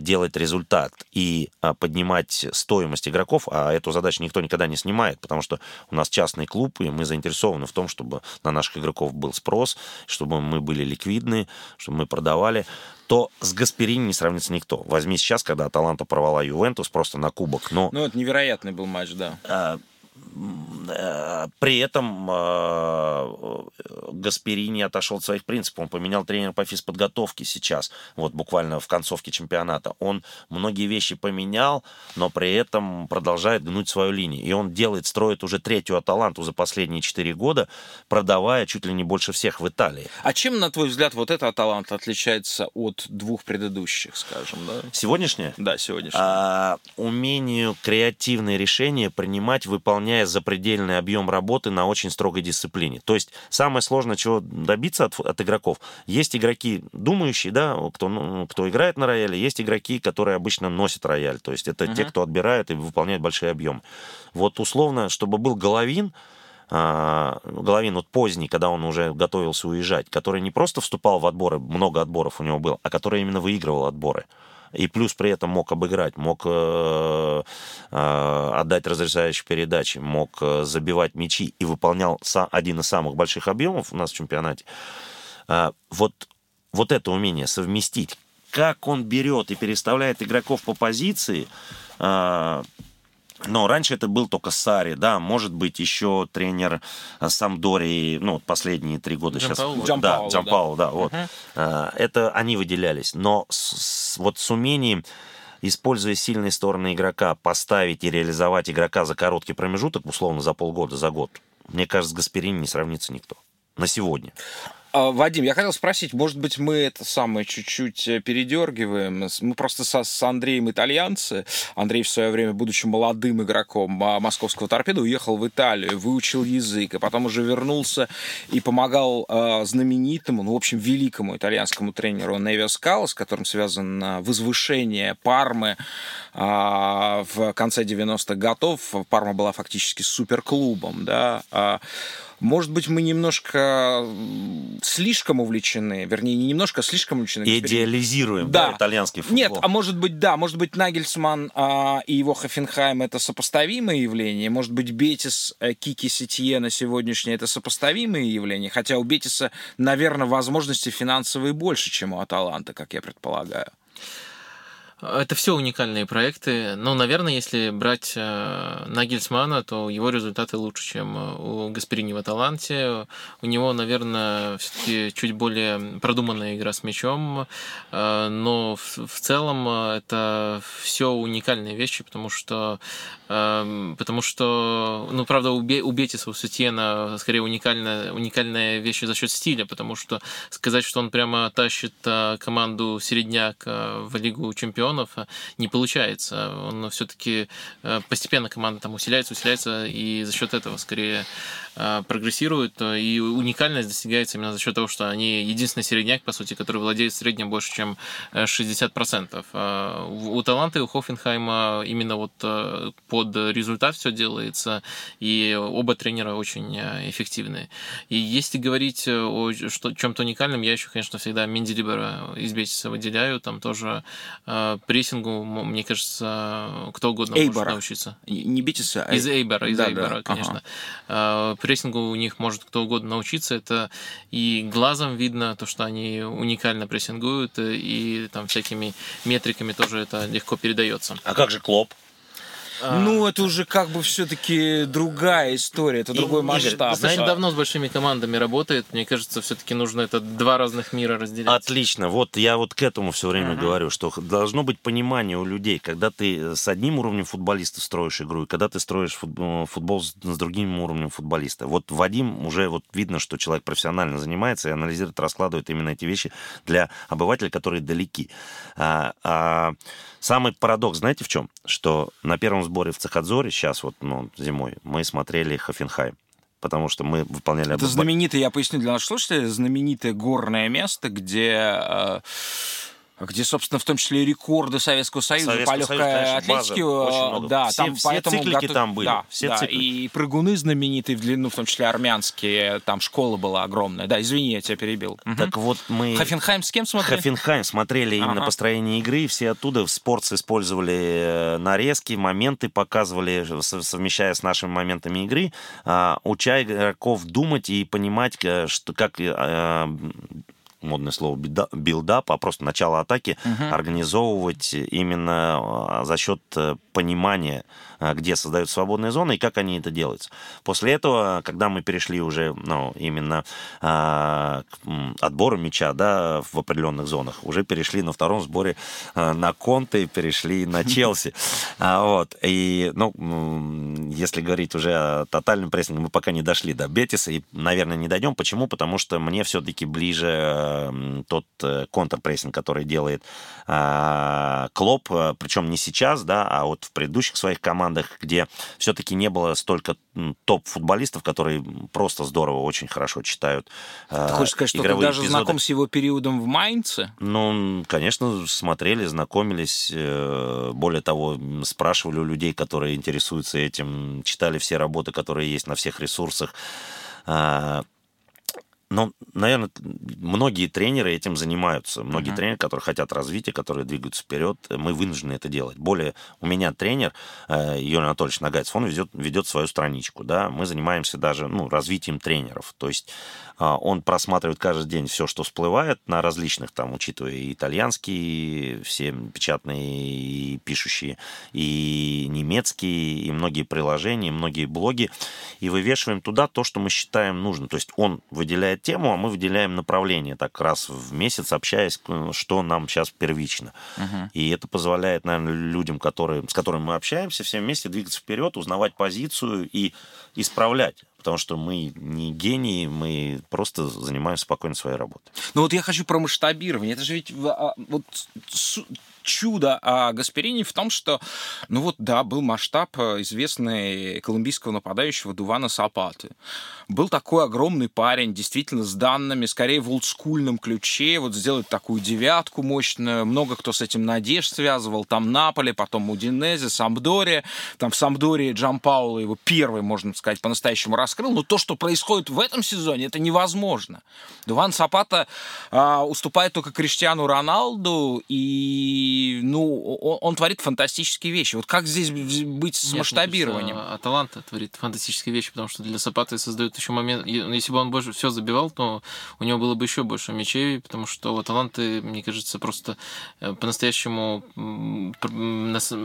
C: делать результат и поднимать стоимость игроков, а эту задачу никто никогда не снимает, потому что у нас частный клуб, и мы заинтересованы в том, чтобы на наших игроков был спрос, чтобы мы были ликвидны, чтобы мы продавали то с Гасперини не сравнится никто. Возьми сейчас, когда Аталанта порвала Ювентус просто на кубок. Но...
A: Ну, это невероятный был матч, да. А,
C: при этом э, Гасперини отошел от своих принципов. Он поменял тренера по физподготовке сейчас, вот буквально в концовке чемпионата. Он многие вещи поменял, но при этом продолжает гнуть свою линию. И он делает, строит уже третью Аталанту за последние четыре года, продавая чуть ли не больше всех в Италии.
A: А чем, на твой взгляд, вот эта Аталанта отличается от двух предыдущих, скажем? Да?
C: Сегодняшняя?
A: Да, сегодняшняя.
C: А, умению креативные решения принимать, выполняя запредельный объем работы на очень строгой дисциплине. То есть самое сложное, чего добиться от, от игроков, есть игроки думающие, да, кто, ну, кто играет на рояле, есть игроки, которые обычно носят рояль. То есть это uh-huh. те, кто отбирает и выполняет большие объемы. Вот условно, чтобы был Головин, а, Головин вот поздний, когда он уже готовился уезжать, который не просто вступал в отборы, много отборов у него было, а который именно выигрывал отборы и плюс при этом мог обыграть, мог э, э, отдать разрешающие передачи, мог э, забивать мячи и выполнял один из самых больших объемов у нас в чемпионате. Вот, вот это умение совместить, как он берет и переставляет игроков по позиции, но раньше это был только Сари, да, может быть, еще тренер э, Самдори, ну, последние три года
B: Джан
C: сейчас. Джан да, Джан да. да, вот. Uh-huh. Это они выделялись. Но с, вот с умением используя сильные стороны игрока, поставить и реализовать игрока за короткий промежуток, условно, за полгода, за год, мне кажется, с Гасперини не сравнится никто на сегодня.
A: А, Вадим, я хотел спросить, может быть, мы это самое чуть-чуть э, передергиваем. Мы просто со, с Андреем итальянцы. Андрей в свое время, будучи молодым игроком а, московского торпеда, уехал в Италию, выучил язык, а потом уже вернулся и помогал э, знаменитому, ну, в общем, великому итальянскому тренеру Невио Скало, с которым связано возвышение Пармы э, в конце 90-х годов. Парма была фактически суперклубом, да. Может быть, мы немножко слишком увлечены, вернее, не немножко, а слишком увлечены.
C: Идеализируем да. Да, итальянский футбол.
A: Нет, а может быть, да, может быть, Нагельсман а, и его Хофенхайм это сопоставимые явления, может быть, Бетис, а, Кики Сетье на сегодняшнее это сопоставимые явления, хотя у Бетиса, наверное, возможности финансовые больше, чем у Аталанта, как я предполагаю.
B: Это все уникальные проекты. Но, наверное, если брать э, Нагельсмана, то его результаты лучше, чем э, у Гасперини в Аталанте. У него, наверное, все-таки чуть более продуманная игра с мячом. Э, но в, целом это все уникальные вещи, потому что потому что, ну, правда, у, Бе, у Бетиса, у Сутьена скорее уникальная, уникальная вещь за счет стиля, потому что сказать, что он прямо тащит команду середняк в Лигу чемпионов, э, не получается. Он все-таки постепенно команда там усиляется, усиляется, и за счет этого скорее прогрессирует, и уникальность достигается именно за счет того, что они единственный середняк, по сути, который владеет в среднем больше, чем 60%. У таланта и у Хофенхайма именно вот под результат все делается, и оба тренера очень э, эффективные. И если говорить э, о чем-то уникальном, я еще, конечно, всегда Мендилибара из Бетиса выделяю, там тоже э, прессингу, мне кажется, кто угодно Эйбара. может научиться.
A: Не Бетиса,
B: а... Из Эйбара, из да, Эйбара, да. конечно. Ага. Прессингу у них может кто угодно научиться, это и глазом видно, то, что они уникально прессингуют, и там всякими метриками тоже это легко передается.
C: А как же Клопп?
A: А, ну, это уже как бы все-таки другая история, это другой масштаб.
B: Достаточно давно с большими командами работает. Мне кажется, все-таки нужно это два разных мира разделять.
C: Отлично. Вот я вот к этому все время uh-huh. говорю, что должно быть понимание у людей, когда ты с одним уровнем футболиста строишь игру, и когда ты строишь э, футбол с другим уровнем футболиста. Вот Вадим уже вот видно, что человек профессионально занимается и анализирует, раскладывает именно эти вещи для обывателя, которые далеки. А, а, самый парадокс, знаете, в чем? Что на первом сборе в Цехадзоре сейчас вот ну, зимой мы смотрели Хофенхайм потому что мы выполняли...
A: Это знаменитое, я поясню для наших слушателей, знаменитое горное место, где э, где, собственно, в том числе и рекорды Советского Союза Советского по легкой Союза, атлетике.
C: Э, да, все, там, все поэтому циклики готов... там были.
A: Да, все да, и прыгуны знаменитые в длину, в том числе армянские, там школа была огромная. Да, извини, я тебя перебил.
C: Так вот мы...
A: Хофенхайм с кем смотрели?
C: Хофенхайм смотрели ага. именно построение игры, все оттуда в спорт использовали э, нарезки, моменты показывали, совмещая с нашими моментами игры, а, уча игроков думать и понимать, э, что, как модное слово build-up, а просто начало атаки угу. организовывать именно а, за счет э, понимания где создают свободные зоны и как они это делают. После этого, когда мы перешли уже ну, именно э, к отбору мяча да, в определенных зонах, уже перешли на втором сборе э, на Конте, перешли на <laughs> Челси. Вот. И, ну, если говорить уже о тотальном прессинге, мы пока не дошли до Бетиса и, наверное, не дойдем. Почему? Потому что мне все-таки ближе тот э, контрпрессинг, который делает Клоп, причем не сейчас, да, а вот в предыдущих своих командах, командах, где все-таки не было столько топ-футболистов, которые просто здорово, очень хорошо читают
A: Ты хочешь сказать, что ты даже эпизоды. знаком с его периодом в Майнце?
C: Ну, конечно, смотрели, знакомились. Э, более того, спрашивали у людей, которые интересуются этим, читали все работы, которые есть на всех ресурсах. Но, наверное, многие тренеры этим занимаются. Многие uh-huh. тренеры, которые хотят развития, которые двигаются вперед, мы вынуждены это делать. Более, у меня тренер э, Юрий Анатольевич Нагайцев, он ведет, ведет свою страничку. Да? Мы занимаемся даже ну, развитием тренеров. То есть он просматривает каждый день все, что всплывает на различных, там, учитывая и итальянские, все печатные и пишущие, и немецкие, и многие приложения, и многие блоги, и вывешиваем туда то, что мы считаем нужным. То есть он выделяет тему, а мы выделяем направление, так раз в месяц общаясь, что нам сейчас первично. Uh-huh. И это позволяет, наверное, людям, которые, с которыми мы общаемся, всем вместе двигаться вперед, узнавать позицию и исправлять потому что мы не гении, мы просто занимаемся спокойно своей работой.
A: Ну вот я хочу про масштабирование. Это же ведь а, вот чудо о Гасперини в том, что, ну вот, да, был масштаб э, известный колумбийского нападающего Дувана Сапаты. Был такой огромный парень, действительно, с данными, скорее в олдскульном ключе, вот сделать такую девятку мощную. Много кто с этим надежд связывал. Там Наполе, потом Удинезе, Самдория. Там в Самдории Джан Пауло его первый, можно сказать, по-настоящему раскрыл. Но то, что происходит в этом сезоне, это невозможно. Дуван Сапата а, уступает только Криштиану Роналду, и ну, он, он творит фантастические вещи. Вот как здесь быть с Нет, масштабированием?
B: Кажется, Аталанта творит фантастические вещи, потому что для Сапаты создает еще момент... Если бы он больше все забивал, то у него было бы еще больше мячей, потому что у Аталанты, мне кажется, просто э, по-настоящему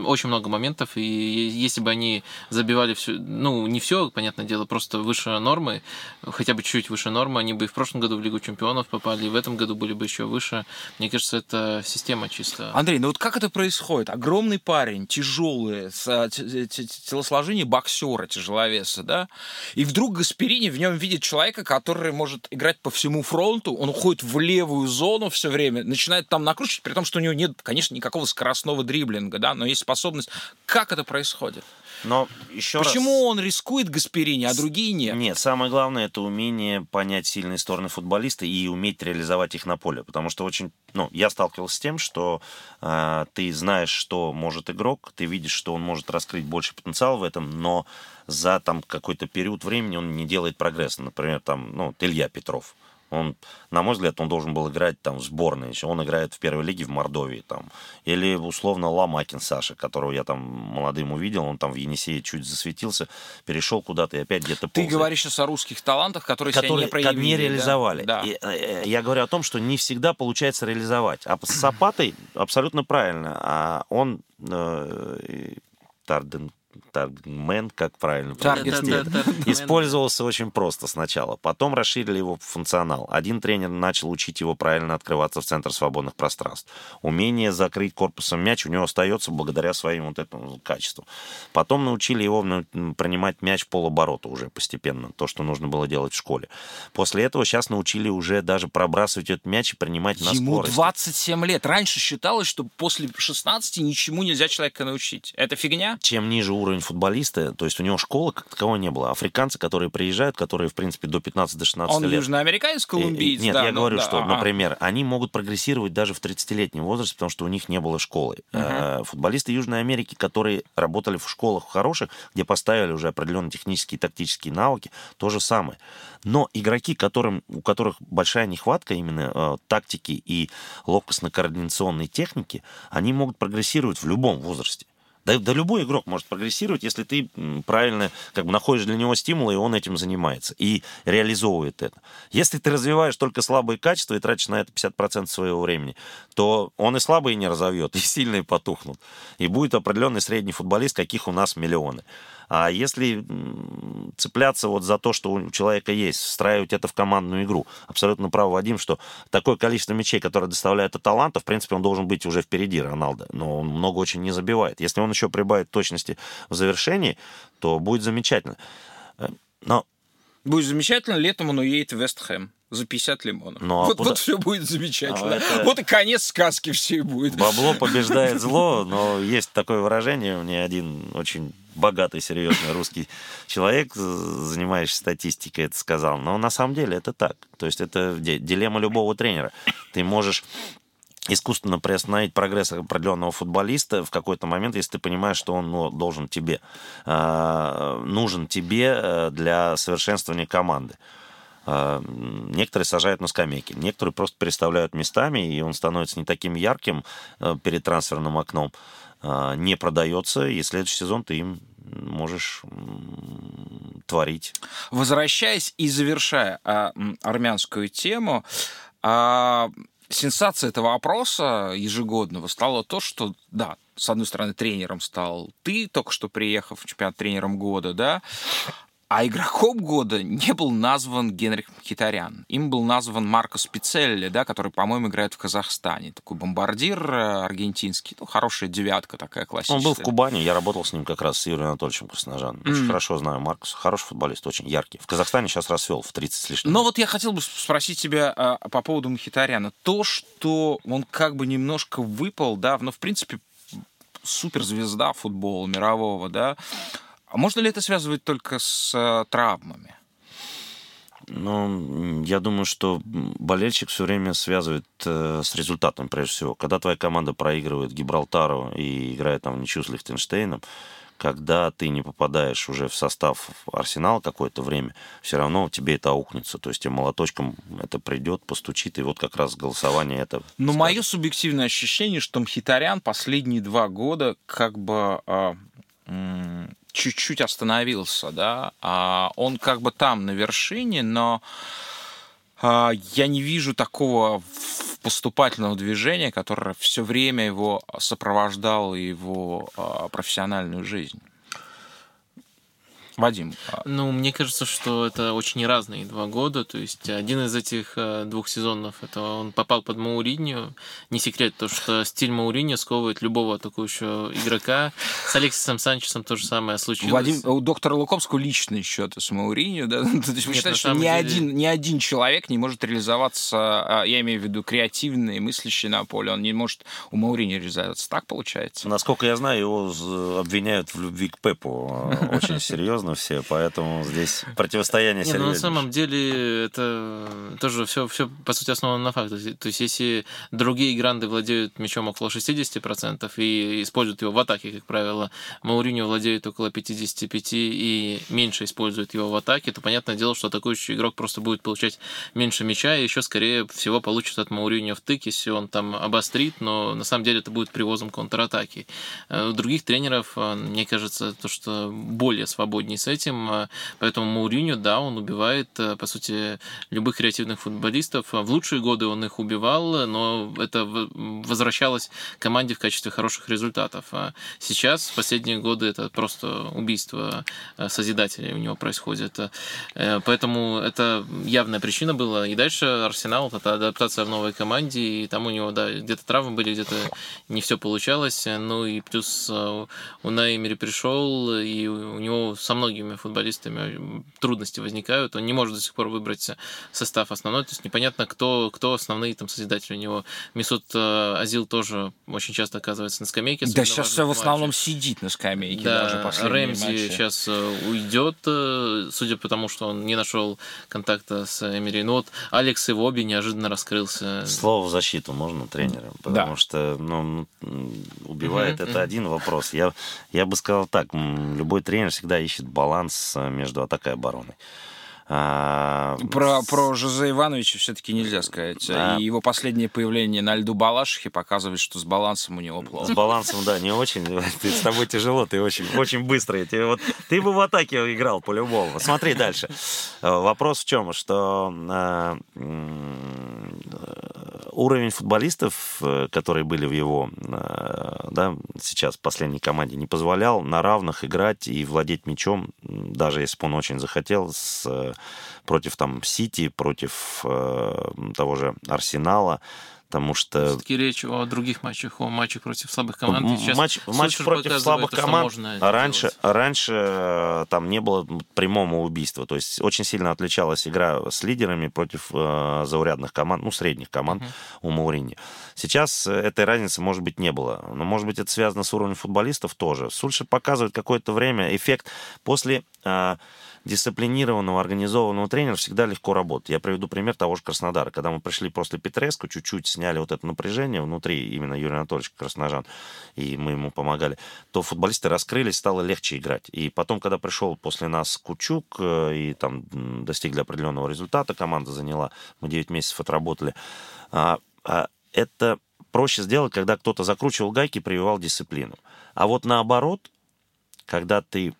B: очень много моментов, и если бы они забивали все, ну, не все, понятное дело, просто выше нормы, хотя бы чуть выше нормы, они бы и в прошлом году в Лигу чемпионов попали, и в этом году были бы еще выше. Мне кажется, это система чисто.
A: Андрей, ну вот как это происходит? Огромный парень, тяжелый, с а, телосложение боксера, тяжеловеса, да? И вдруг Гасперини в нем видит человека, который может играть по всему фронту, он уходит в левую зону все время, начинает там накручивать, при том, что у него нет, конечно, никакого скоростного дриблинга, да, но есть способность. Как это происходит?
C: Но еще
A: Почему
C: раз...
A: он рискует Гасперини, а другие нет?
C: Нет, самое главное это умение понять сильные стороны футболиста и уметь реализовать их на поле. Потому что очень, ну, я сталкивался с тем, что э, ты знаешь, что может игрок, ты видишь, что он может раскрыть больше потенциал в этом, но за там какой-то период времени он не делает прогресса. Например, там, ну, Илья Петров. Он, на мой взгляд, он должен был играть там в сборной. Он играет в первой лиге в Мордовии. Там. Или, условно, Ломакин Саша, которого я там молодым увидел. Он там в Енисее чуть засветился, перешел куда-то и опять где-то
A: Ты говоришь сейчас о русских талантах, которые,
C: которые себя
A: не проявили.
C: не реализовали.
A: Да?
C: И, э, я говорю о том, что не всегда получается реализовать. А с Сапатой абсолютно правильно. А он... Э, Тарден таргмен, как правильно использовался очень просто сначала. Потом расширили его функционал. Один тренер начал учить его правильно открываться в центр свободных пространств. Умение закрыть корпусом мяч у него остается благодаря своим вот этому качеству. Потом научили его принимать мяч в полоборота уже постепенно, то, что нужно было делать в школе. После этого сейчас научили уже даже пробрасывать этот мяч и принимать на
A: Ему
C: скорость.
A: 27 лет. Раньше считалось, что после 16 ничему нельзя человека научить. Это фигня?
C: Чем ниже уровень футболиста, то есть у него школы как таковой не было. Африканцы, которые приезжают, которые, в принципе, до 15-16
A: Он
C: лет.
A: южноамериканец, колумбиец?
C: Нет,
A: да,
C: я
A: ну,
C: говорю,
A: да,
C: что,
A: ага.
C: например, они могут прогрессировать даже в 30-летнем возрасте, потому что у них не было школы. Э, Футболисты Южной Америки, которые работали в школах хороших, где поставили уже определенные технические и тактические навыки, то же самое. Но игроки, которым, у которых большая нехватка именно э, тактики и ловкостно-координационной техники, они могут прогрессировать в любом возрасте. Да, да любой игрок может прогрессировать, если ты правильно как бы находишь для него стимулы, и он этим занимается и реализовывает это. Если ты развиваешь только слабые качества и тратишь на это 50% своего времени, то он и слабые не разовьет, <laughs> и сильные потухнут. И будет определенный средний футболист, каких у нас миллионы. А если цепляться вот за то, что у человека есть, встраивать это в командную игру, абсолютно прав Вадим, что такое количество мячей, которое доставляет от таланта, в принципе, он должен быть уже впереди Роналда, но он много очень не забивает. Если он еще прибавит точности в завершении, то будет замечательно. Э, Но
A: Будет замечательно, летом он уедет в Вестхэм за 50 лимонов.
C: Ну, а
A: вот,
C: куда?
A: вот все будет замечательно.
C: А это-
A: Вот и конец сказки все будет.
C: Бабло побеждает зло, но есть такое выражение, мне один очень богатый, серьезный русский человек, занимающийся статистикой, это сказал. Но на самом деле это так. То есть это ди- дилемма любого тренера. Ты можешь искусственно приостановить прогресс определенного футболиста в какой-то момент, если ты понимаешь, что он ну, должен тебе, э, нужен тебе э, для совершенствования команды. А, Некоторые сажают на скамейки, некоторые просто переставляют местами, и он становится не таким ярким э, перед трансферным окном, а, не продается, и следующий сезон ты им можешь творить.
A: Возвращаясь и завершая армянскую тему, сенсация этого опроса ежегодного стала то, что, да, с одной стороны, тренером стал ты, только что приехав в чемпионат тренером года, да, а игроком года не был назван Генрих Мхитарян. Им был назван Марко Спицелли, да, который, по-моему, играет в Казахстане. Такой бомбардир э, аргентинский. Ну, хорошая девятка такая классическая.
C: Он был в Кубани, я работал с ним как раз с Юрием Анатольевичем Красножаном. Очень
A: Мгм.
C: хорошо знаю Маркус. Хороший футболист, очень яркий. В Казахстане сейчас расцвел в 30 с лишним.
A: Но вот я хотел бы спросить тебя а, по поводу Мхитаряна. То, что он как бы немножко выпал, да, но в принципе суперзвезда футбола мирового, да, а можно ли это связывать только с э, травмами?
C: Ну, я думаю, что болельщик все время связывает э, с результатом, прежде всего. Когда твоя команда проигрывает Гибралтару и играет там ничью с Лихтенштейном, когда ты не попадаешь уже в состав Арсенала какое-то время, все равно тебе это аукнется. То есть тебе молоточком это придет, постучит, и вот как раз голосование это...
A: Но
C: скажет.
A: мое субъективное ощущение, что Мхитарян последние два года как бы а, м, чуть-чуть остановился, да, а он как бы там на вершине, но а, я не вижу такого поступательного движения, которое все время его сопровождало его а, профессиональную жизнь. Вадим, а,
B: Ну, мне кажется, что это очень разные два года. То есть один из этих э, двух сезонов, это он попал под Мауринью. Не секрет то, что стиль Мауриньо сковывает любого атакующего игрока. С Алексисом Санчесом то же самое случилось.
A: Вадим, у доктора Луковского личный счет с Мауриньо, да? <laughs> То есть вы
B: Нет,
A: считаете, что ни,
B: деле-
A: один, ни один человек не может реализоваться, а, я имею в виду креативный, мыслящий на поле, он не может у Мауриньо реализоваться. Так получается?
C: Насколько я знаю, его обвиняют в любви к Пепу э, очень серьезно <laughs> все, поэтому здесь противостояние
B: Не, ну, на самом деле это тоже все, все по сути основано на фактах. То есть если другие гранды владеют мячом около 60% и используют его в атаке, как правило, Мауриньо владеет около 55% и меньше использует его в атаке, то понятное дело, что атакующий игрок просто будет получать меньше мяча и еще скорее всего получит от Мауриньо втык, если он там обострит, но на самом деле это будет привозом контратаки. Э, У других тренеров, э, мне кажется, то, что более свободнее последний с этим. Поэтому Мауриньо, да, он убивает, по сути, любых креативных футболистов. В лучшие годы он их убивал, но это возвращалось команде в качестве хороших результатов. А сейчас, в последние годы, это просто убийство созидателей у него происходит. Поэтому это явная причина была. И дальше Арсенал, это адаптация в новой команде, и там у него, да, где-то травмы были, где-то не все получалось. Ну и плюс э, у Неймери пришел, и у него со многими футболистами трудности возникают. Он не может до сих пор выбрать состав основной. То есть непонятно, кто, кто основные там созидатели у него. Месут э, Азил тоже очень часто оказывается на скамейке.
A: Да, сейчас все в основном сидит на скамейке.
B: Да,
A: даже
B: Рэмзи
A: матчи.
B: сейчас э, уйдет, судя по тому, что он не нашел контакта с Эмери. Ну вот Алекс Ивоби неожиданно раскрылся.
C: Слово в защиту можно тренера, потому
A: да.
C: что ну, убивает mm-hmm. это один вопрос. Я, я бы сказал так, любой тренер всегда ищет баланс э, между атакой и обороной.
A: А, про, про Жозе Ивановича все-таки нельзя сказать. Да. И его последнее появление на льду Балашихи показывает, что с балансом у него плохо.
C: С балансом, да, не очень. <laughs> Ты, с тобой тяжело, ты очень, очень быстрый. Ты, вот, ты бы в атаке играл по-любому. Смотри дальше. Вопрос в чем? Что э, уровень футболистов, э, которые были в его, э, да, сейчас последней команде, не позволял на равных играть и владеть мячом, даже если бы он очень захотел, с против там Сити, против э, того же Арсенала потому что...
B: Все-таки речь о других матчах, о матчах против слабых команд.
C: Сейчас матч, матч против слабых команд раньше, раньше э, там не было прямого убийства, то есть очень сильно отличалась игра с лидерами против э, заурядных команд, ну, средних команд uh-huh. у Маурини. Сейчас э, этой разницы, может быть, не было, но, может быть, это связано с уровнем футболистов тоже. Сульшер показывает какое-то время эффект после... Э, дисциплинированного, организованного тренера всегда легко работать. Я приведу пример того же Краснодара. Когда мы пришли после Петреску, чуть-чуть сняли вот это напряжение внутри именно Юрия Анатольевича Красножан, и мы ему помогали, то футболисты раскрылись, стало легче играть. И потом, когда пришел после нас Кучук, э, и там достигли определенного результата, команда заняла, мы 9 месяцев отработали, а, а это проще сделать, когда кто-то закручивал гайки, прививал дисциплину. А вот наоборот, когда ты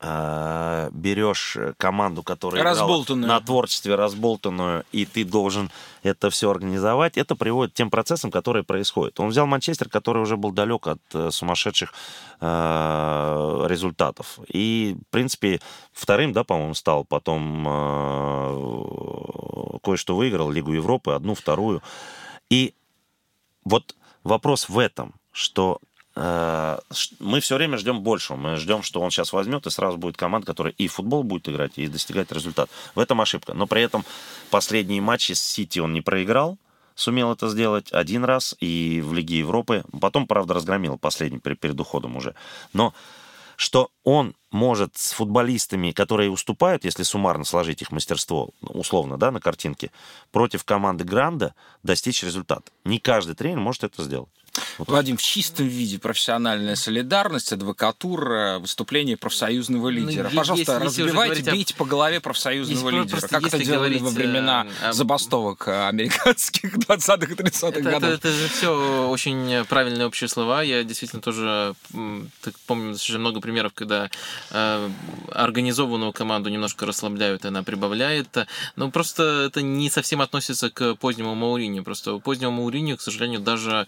C: берешь команду, которая играла на творчестве разболтанную, и ты должен это все организовать, это приводит к тем процессам, которые происходят. Он взял Манчестер, который уже был далек от э, сумасшедших э, результатов. И, в принципе, вторым, да, по-моему, стал. Потом э, кое-что выиграл, Лигу Европы, одну, вторую. И вот вопрос в этом, что Э, мы все время ждем большего. Мы ждем, что он сейчас возьмет, и сразу будет команда, которая и футбол будет играть, и достигать результат. В этом ошибка. Но при этом последние матчи с Сити он не проиграл, сумел это сделать один раз и в Лиге Европы. Потом, правда, разгромил последний перед уходом уже. Но что он может с футболистами, которые уступают, если суммарно сложить их мастерство, условно, да, на картинке, против команды Гранда достичь результата. Не каждый тренер может это сделать.
A: Вот. Вадим, в чистом виде профессиональная солидарность, адвокатура, выступление профсоюзного ну, лидера. Ну, Пожалуйста, если разбивайте, говорить, бейте по голове профсоюзного если лидера. Как это делали во времена э, забастовок американских <laughs> 20-х и 30-х годов?
B: Это, это же все очень правильные общие слова. Я действительно тоже так, помню достаточно много примеров, когда э, организованную команду немножко расслабляют, и она прибавляет. Но просто это не совсем относится к позднему Мауриню. Просто у позднего Мауриню, к сожалению, даже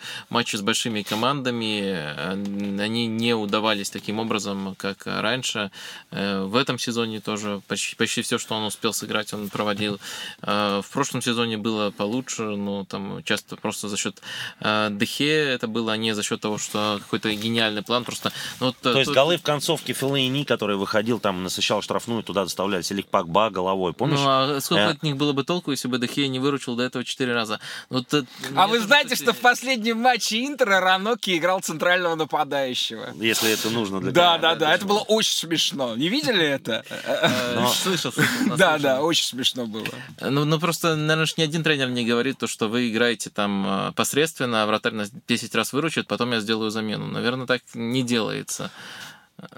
B: матчи с большими командами, э, они не удавались таким образом, как раньше. Э, в этом сезоне тоже почти, почти все, что он успел сыграть, он проводил. Э, в прошлом сезоне было получше, но там часто просто за счет Дехе это было, а не за счет того, что какой-то гениальный план. Просто,
C: ну, вот, То тут... есть голы в концовке Филейни, который выходил, там насыщал штрафную, туда доставляли Селик Пакба головой, помнишь? Ну,
B: а сколько э... от них было бы толку, если бы Дехе не выручил до этого четыре раза? Вот,
A: а вы знаете, что в последнем матче Интера Раноки играл центрального нападающего.
C: Если это нужно
A: для Да, да, да. Это было очень смешно. Не видели это?
B: Э, слышал.
A: Да, да, очень смешно было.
B: Ну, ну просто, наверное, ни один тренер не говорит то, что вы играете там э, посредственно, а вратарь нас 10 раз выручит, потом я сделаю замену. Наверное, так не делается.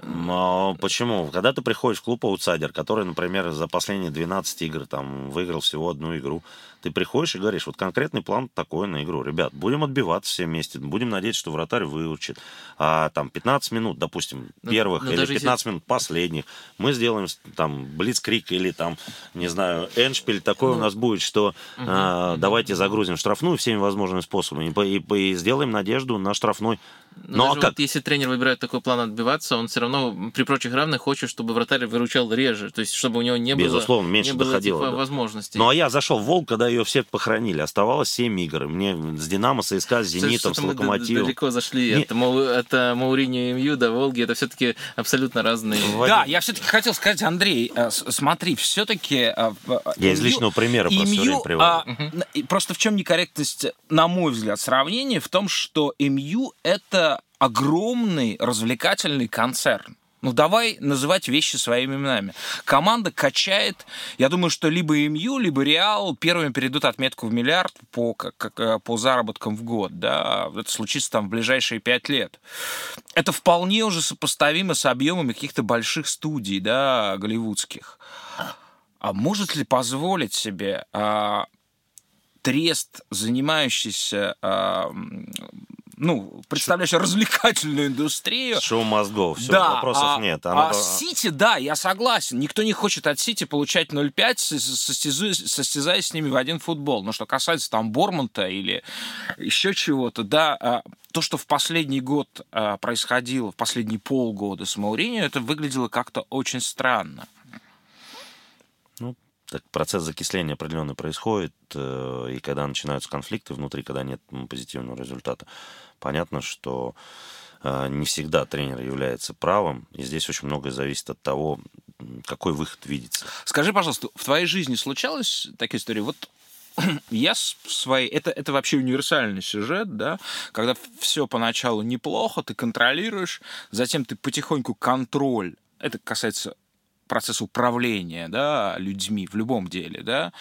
C: Но почему? Когда ты приходишь в клуб аутсайдер, который, например, за последние 12 игр там выиграл всего одну игру, ты приходишь и говоришь, вот конкретный план такой на игру. Ребят, будем отбиваться все вместе, будем надеяться, что вратарь выучит. А там 15 минут, допустим, ну, первых но, ну, но или 15 если... минут последних, мы сделаем там блицкрик или там, не знаю, эншпиль такой ну, у нас будет, что угу, а, давайте загрузим штрафную всеми возможными способами и, и, и сделаем надежду на штрафной
B: но, ну, а как? Вот если тренер выбирает такой план отбиваться, он все равно при прочих равных хочет, чтобы вратарь выручал реже, то есть чтобы у него не
C: Безусловно,
B: было,
C: меньше
B: не
C: было доходило,
B: типа,
C: да.
B: возможностей.
C: Ну а я зашел в Волк, когда ее все похоронили. Оставалось 7 игр. Мне с Динамо, с ЦСКА, с Зенитом, с Локомотивом.
B: далеко зашли. Не... Это, это Мауриньо и МЮ, да, Волги, это все-таки абсолютно разные.
A: Да, я все-таки хотел сказать, Андрей, э, смотри, все-таки... Э,
C: я из личного примера просто МЮ,
A: привожу. А, просто в чем некорректность, на мой взгляд, сравнения? В том, что МЮ это огромный развлекательный концерн. Ну, давай называть вещи своими именами. Команда качает, я думаю, что либо МЮ, либо Реал первыми перейдут отметку в миллиард по, как, э, по заработкам в год. Да? Это случится там в ближайшие пять лет. Это вполне уже сопоставимо с объемами каких-то больших студий, да, голливудских. А может ли позволить себе а, трест, занимающийся а, ну, представляешь развлекательную индустрию.
C: Шоу мозгов, все, да, вопросов а, нет.
A: Оно... А Сити, да, я согласен. Никто не хочет от Сити получать 0,5, состязаясь с ними в один футбол. Но что касается там Бормонта или еще чего-то, да, а, то, что в последний год а, происходило, в последние полгода с Мауриньо, это выглядело как-то очень странно.
C: Ну, так процесс закисления определенный происходит, э, и когда начинаются конфликты внутри, когда нет позитивного результата, понятно, что э, не всегда тренер является правым, и здесь очень многое зависит от того, какой выход видится.
A: Скажи, пожалуйста, в твоей жизни случалась такая история? Вот <clears throat> я свои... Это, это вообще универсальный сюжет, да, когда все поначалу неплохо, ты контролируешь, затем ты потихоньку контроль, это касается процесс управления да, людьми в любом деле, да,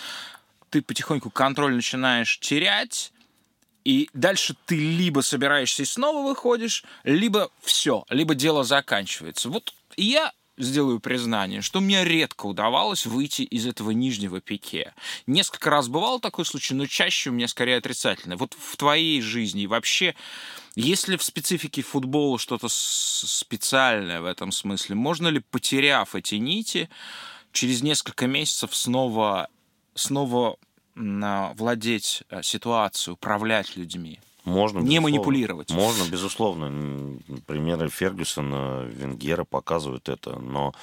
A: ты потихоньку контроль начинаешь терять, и дальше ты либо собираешься и снова выходишь, либо все, либо дело заканчивается. Вот я сделаю признание, что мне редко удавалось выйти из этого нижнего пике. Несколько раз бывал такой случай, но чаще у меня скорее отрицательное. Вот в твоей жизни вообще есть ли в специфике футбола что-то специальное в этом смысле? Можно ли, потеряв эти нити, через несколько месяцев снова, снова владеть э, ситуацией, управлять людьми?
C: Можно,
A: не безусловно. манипулировать.
C: Можно, безусловно. Примеры Фергюсона, Венгера показывают это, но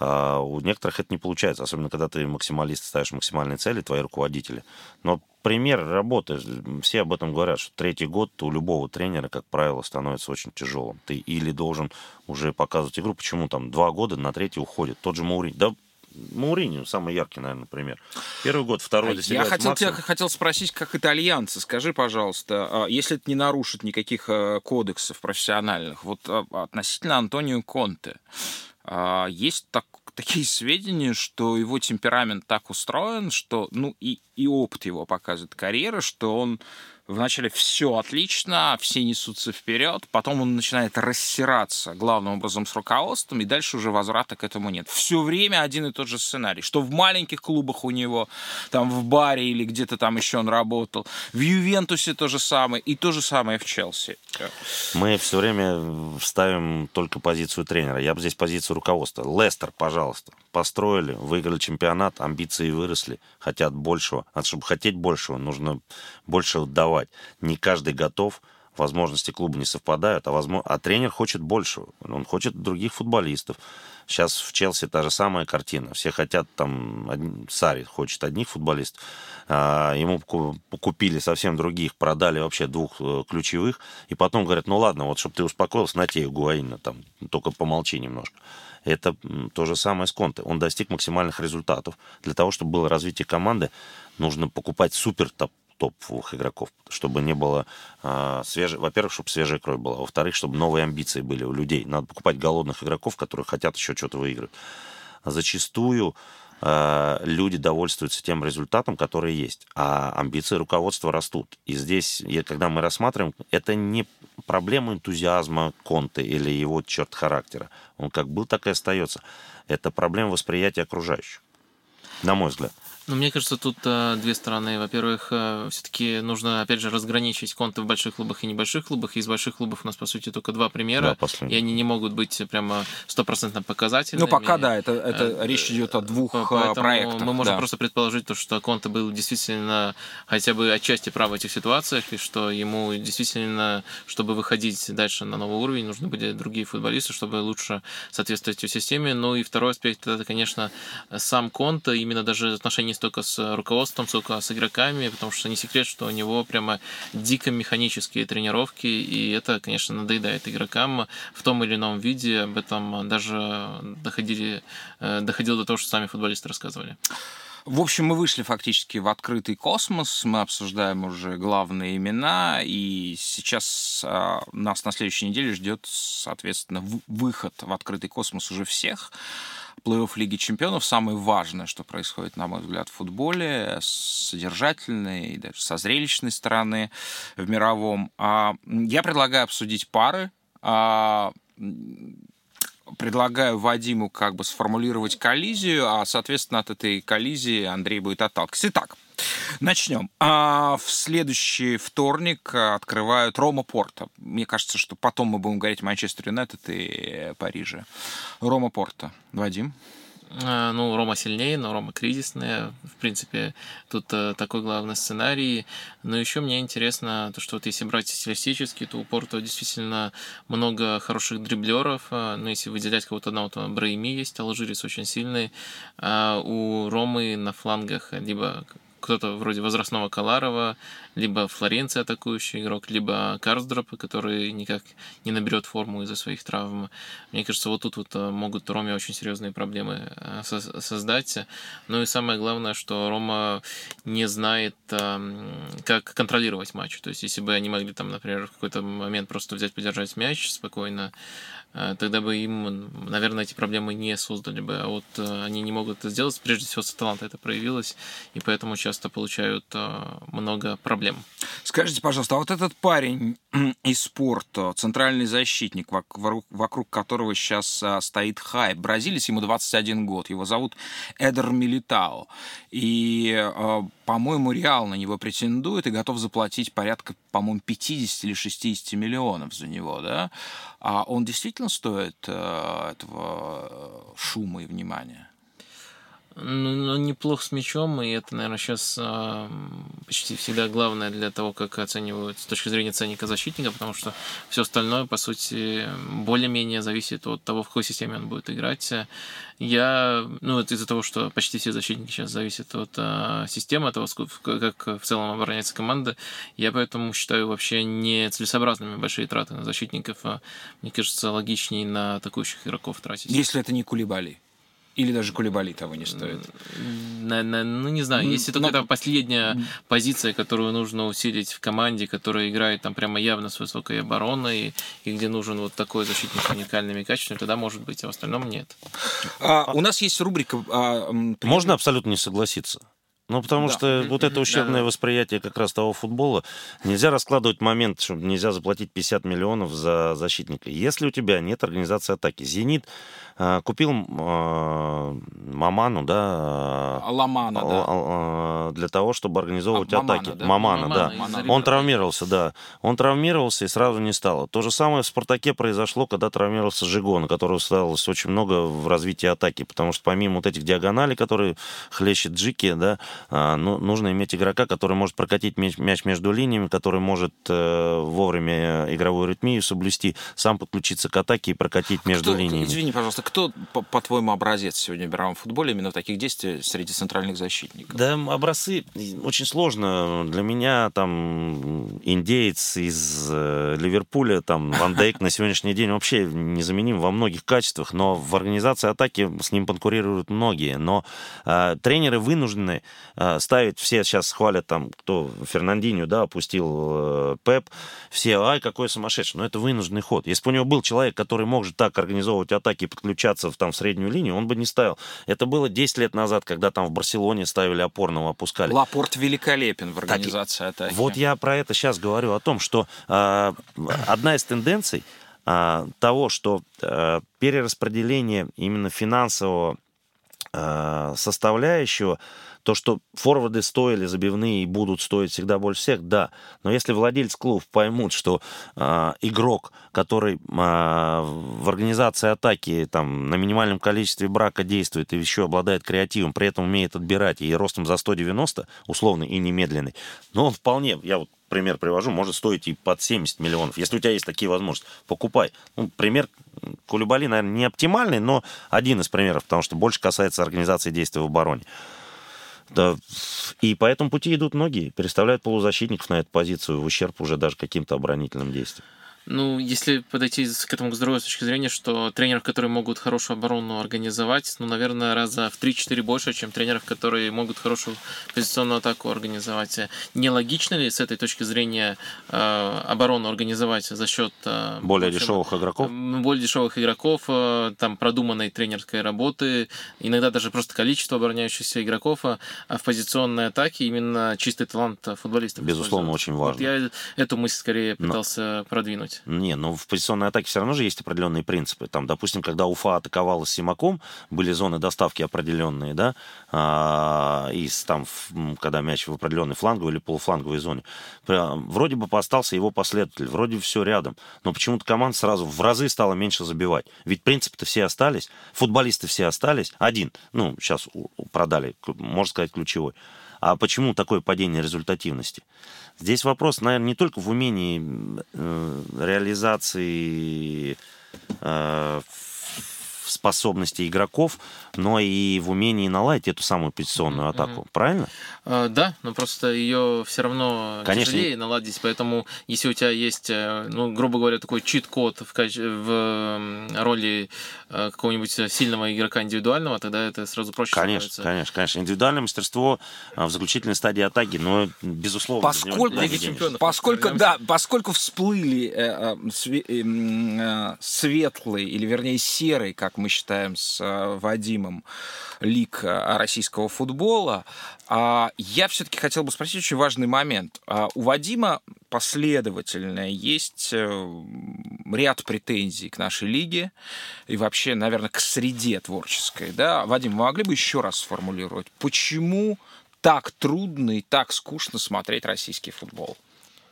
C: а у некоторых это не получается, особенно когда ты максималист, ставишь максимальные цели, твои руководители. Но пример работы, все об этом говорят, что третий год у любого тренера, как правило, становится очень тяжелым. Ты или должен уже показывать игру, почему там два года на третий уходит. Тот же Мауринь. Да Мауриньо самый яркий, наверное, пример. Первый год, второй а
A: Я хотел тебя хотел спросить, как итальянцы, скажи, пожалуйста, а если это не нарушит никаких э, кодексов профессиональных, вот а, относительно Антонио Конте, есть так, такие сведения, что его темперамент так устроен, что, ну, и, и опыт его показывает карьеры, что он вначале все отлично, все несутся вперед, потом он начинает рассираться главным образом с руководством, и дальше уже возврата к этому нет. Все время один и тот же сценарий, что в маленьких клубах у него, там в баре или где-то там еще он работал, в Ювентусе то же самое, и то же самое в Челси.
C: Мы все время ставим только позицию тренера. Я бы здесь позицию руководства. Лестер, пожалуйста, построили, выиграли чемпионат, амбиции выросли, хотят большего. А чтобы хотеть большего, нужно больше давать. Не каждый готов, возможности клуба не совпадают, а, возможно... а тренер хочет большего. Он хочет других футболистов. Сейчас в Челси та же самая картина. Все хотят там... Сари хочет одних футболистов. А, ему купили совсем других, продали вообще двух э, ключевых. И потом говорят, ну ладно, вот чтобы ты успокоился, на тебе Гуаина, там, только помолчи немножко. Это то же самое с Конте. Он достиг максимальных результатов. Для того, чтобы было развитие команды, нужно покупать супер топ топовых игроков, чтобы не было а, свежей, во-первых, чтобы свежая кровь была, во-вторых, чтобы новые амбиции были у людей. Надо покупать голодных игроков, которые хотят еще что-то выиграть. Зачастую э, люди довольствуются тем результатом, который есть, а амбиции руководства растут. И здесь, когда мы рассматриваем, это не проблема энтузиазма Конте или его черт характера. Он как был, так и остается. Это проблема восприятия окружающих, на мой взгляд.
B: Ну, мне кажется, тут э, две стороны. Во-первых, э, все-таки нужно, опять же, разграничить конты в больших клубах и небольших клубах. Из больших клубов у нас, по сути, только два примера. Да, и они не могут быть прямо стопроцентно показательными.
A: Ну, пока да, это, это э, речь идет о двух э, Поэтому проектах.
B: Мы можем
A: да.
B: просто предположить, то, что Конте был действительно хотя бы отчасти прав в этих ситуациях, и что ему действительно, чтобы выходить дальше на новый уровень, нужны были другие футболисты, чтобы лучше соответствовать системе. Ну и второй аспект, это, конечно, сам Конте, именно даже отношения не столько с руководством, сколько с игроками, потому что не секрет, что у него прямо дико механические тренировки, и это, конечно, надоедает игрокам в том или ином виде. Об этом даже доходили, э, доходило до того, что сами футболисты рассказывали.
A: В общем, мы вышли фактически в открытый космос, мы обсуждаем уже главные имена, и сейчас а, нас на следующей неделе ждет, соответственно, выход в открытый космос уже всех плей-офф Лиги Чемпионов самое важное, что происходит, на мой взгляд, в футболе, с содержательной и даже со зрелищной стороны в мировом. А, я предлагаю обсудить пары. А, предлагаю Вадиму как бы сформулировать коллизию, а, соответственно, от этой коллизии Андрей будет отталкиваться. Итак, Начнем. А в следующий вторник открывают Рома Порта. Мне кажется, что потом мы будем говорить Манчестер Юнайтед и Париже. Рома Порта. Вадим?
B: А, ну, Рома сильнее, но Рома кризисная. В принципе, тут э, такой главный сценарий. Но еще мне интересно, то, что вот если брать стилистически, то у Порто действительно много хороших дриблеров. Но если выделять кого-то одного, то Брейми есть, Алжирец очень сильный. А у Ромы на флангах либо кто-то вроде возрастного Каларова, либо Флоренция атакующий игрок, либо Карсдроп, который никак не наберет форму из-за своих травм. Мне кажется, вот тут вот э, могут Роме очень серьезные проблемы э, создать. Ну и самое главное, что Рома не знает, эм, как контролировать матч. То есть, если бы они могли там, например, в какой-то момент просто взять, подержать мяч спокойно, Э, тогда бы им, наверное, эти проблемы не создали бы. А вот э, они не могут это сделать. Прежде всего, с таланта это проявилось, и поэтому часто получают э, много проблем.
A: Скажите, пожалуйста, а вот этот парень <clears throat> из спорта, центральный защитник, вокруг, которого сейчас стоит хайп, бразилец, ему 21 год, его зовут Эдер Милитао, и, по-моему, Реал на него претендует и готов заплатить порядка, по-моему, 50 или 60 миллионов за него, да? А он действительно стоит э, этого шума и внимания?
B: Ну, неплох с мячом, и это, наверное, сейчас э, почти всегда главное для того, как оценивают с точки зрения ценника защитника, потому что все остальное, по сути, более-менее зависит от того, в какой системе он будет играть. Я, ну, это из-за того, что почти все защитники сейчас зависят от э, системы, от того, как в целом обороняется команда, я поэтому считаю вообще не целесообразными большие траты на защитников. А, мне кажется, логичнее на атакующих игроков тратить.
A: Если это не Кулибали. Или даже Кулибали того не стоит?
B: На, на, ну, не знаю. Если только Но... это последняя позиция, которую нужно усилить в команде, которая играет там прямо явно с высокой обороной, и где нужен вот такой защитник с уникальными качествами, тогда может быть, а в остальном нет.
A: А, у нас есть рубрика... А,
C: Можно абсолютно не согласиться. Ну, потому да. что вот это ущербное да. восприятие как раз того футбола, нельзя раскладывать момент, что нельзя заплатить 50 миллионов за защитника. Если у тебя нет организации атаки, «Зенит» э, купил э, Маману, да,
A: э, Ламана, да.
C: Э, для того, чтобы организовывать а, атаки. Мамана, да. Мамана, Мамана, да. Он травмировался, да. Он травмировался и сразу не стало. То же самое в «Спартаке» произошло, когда травмировался Жигон, которого осталось очень много в развитии атаки, потому что помимо вот этих диагоналей, которые хлещет Джики, да, ну, нужно иметь игрока, который может прокатить мяч, мяч между линиями, который может э, вовремя игровую ритмию соблюсти, сам подключиться к атаке и прокатить между
A: кто,
C: линиями.
A: Извини, пожалуйста, кто, по-твоему, образец сегодня в мировом футболе именно таких действиях среди центральных защитников?
C: Да, образцы очень сложно. Для меня там индеец из э, Ливерпуля, там Ван Дейк на сегодняшний день вообще незаменим во многих качествах, но в организации атаки с ним конкурируют многие. Но э, тренеры вынуждены э, ставить, все сейчас хвалят там, кто Фернандинho, да, опустил э, Пеп, все, ай, какой сумасшедший, но это вынужденный ход. Если бы у него был человек, который может так организовывать атаки и подключаться в, там, в среднюю линию, он бы не ставил. Это было 10 лет назад, когда там в Барселоне ставили опорного, опускали.
A: Лапорт великолепен в организации
C: так,
A: атаки.
C: Вот я про это сейчас говорю, о том, что э, одна из тенденций э, того, что э, перераспределение именно финансового э, составляющего то, что форварды стоили забивные и будут стоить всегда больше всех, да. Но если владельцы клубов поймут, что э, игрок, который э, в организации атаки там, на минимальном количестве брака действует и еще обладает креативом, при этом умеет отбирать и ростом за 190, условный и немедленный, но он вполне, я вот пример привожу, может стоить и под 70 миллионов. Если у тебя есть такие возможности, покупай. Ну, пример Кулюбали, наверное, не оптимальный, но один из примеров, потому что больше касается организации действий в обороне. Да. И по этому пути идут многие, переставляют полузащитников на эту позицию в ущерб уже даже каким-то оборонительным действиям.
B: Ну, если подойти к этому с другой точки зрения, что тренеров, которые могут хорошую оборону организовать, ну, наверное, раза в 3-4 больше, чем тренеров, которые могут хорошую позиционную атаку организовать. Нелогично ли с этой точки зрения э, оборону организовать за счет...
C: Э, более общем, дешевых игроков?
B: Более дешевых игроков, э, там, продуманной тренерской работы, иногда даже просто количество обороняющихся игроков, а, а в позиционной атаке именно чистый талант футболистов.
C: Безусловно, очень важно. Вот
B: я эту мысль скорее пытался Но... продвинуть
C: делать. Не, ну в позиционной атаке все равно же есть определенные принципы. Там, допустим, когда Уфа атаковала Симаком, были зоны доставки определенные, да, а, и там, когда мяч в определенной фланговой или полуфланговой зоне. Вроде бы остался его последователь, вроде все рядом, но почему-то команда сразу в разы стала меньше забивать. Ведь принципы-то все остались, футболисты все остались. Один, ну, сейчас продали, можно сказать, ключевой. А почему такое падение результативности? Здесь вопрос, наверное, не только в умении э, реализации э, способности игроков, но и в умении наладить эту самую позиционную атаку. Mm-hmm. Правильно?
B: Uh, да, но просто ее все равно Конечно. тяжелее наладить, поэтому если у тебя есть, э, ну, грубо говоря, такой чит-код в, в роли э, какого-нибудь сильного игрока индивидуального, тогда это сразу проще
C: Конечно, становится. конечно, конечно. Индивидуальное мастерство в заключительной стадии атаки, но, безусловно...
A: Поскольку, поскольку, да, поскольку всплыли э, э, светлые, или вернее серые, как мы считаем с э, Вадимом, лик э, российского футбола. А я все-таки хотел бы спросить очень важный момент. А у Вадима последовательно есть э, ряд претензий к нашей лиге и вообще, наверное, к среде творческой. Да? Вадим, вы могли бы еще раз сформулировать, почему так трудно и так скучно смотреть российский футбол?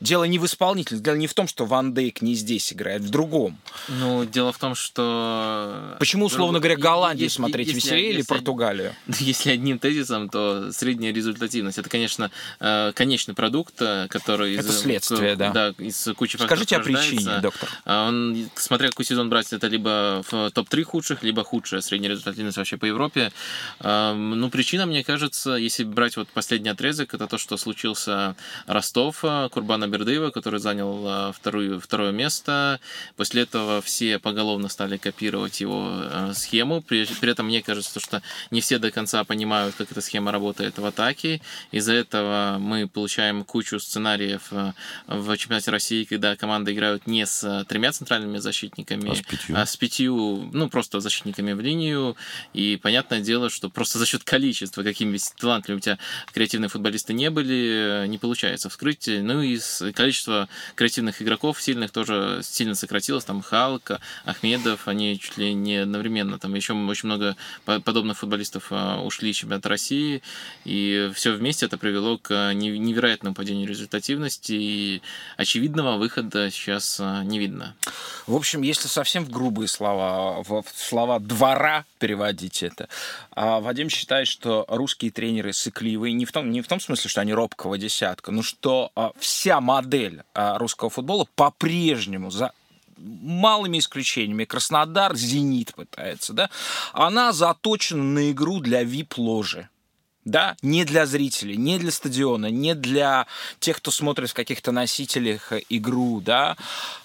A: Дело не в исполнителе, дело не в том, что Ван Дейк не здесь играет, в другом.
B: Ну, дело в том, что...
A: Почему, условно говоря, Голландию если, смотреть если, веселее если, или Португалию? <laughs>
B: Если одним тезисом, то средняя результативность. Это, конечно, э, конечный продукт, э, который...
A: Это из, следствие, да.
B: Да, из кучи
A: Скажите о причине, доктор.
B: А он, смотря какой сезон брать, это либо в топ-3 худших, либо худшая средняя результативность вообще по Европе. Ну, причина, мне кажется, если брать вот последний отрезок, это то, что случился Ростов, э, Курбана Бердыева, который занял а, вторую, второе место. После этого все поголовно стали копировать его а, схему. При, при этом мне кажется, что не все до конца понимают, как эта схема работает в атаке. Из-за этого мы получаем кучу сценариев а, в чемпионате России, когда команды играют не с тремя центральными защитниками, а с пятью, а с пятью ну, просто защитниками в линию. И понятное дело, что просто <laughs> за счет количества, какими талантливыми у тебя креативные футболисты не были, не получается вскрыть. Ну и с количество креативных игроков сильных тоже сильно сократилось. Там Халка, Ахмедов, они чуть ли не одновременно. Там еще очень много подобных футболистов а, ушли из чемпионата России. И все вместе это привело к невероятному падению результативности. И очевидного выхода сейчас а, не видно.
A: В общем, если совсем в грубые слова, в слова двора переводить это, а Вадим считает, что русские тренеры сыкливые не в том, не в том смысле, что они робкого десятка, но что вся модель а, русского футбола по-прежнему за малыми исключениями, Краснодар, Зенит пытается, да, она заточена на игру для вип-ложи. Да, не для зрителей, не для стадиона, не для тех, кто смотрит в каких-то носителях игру, да,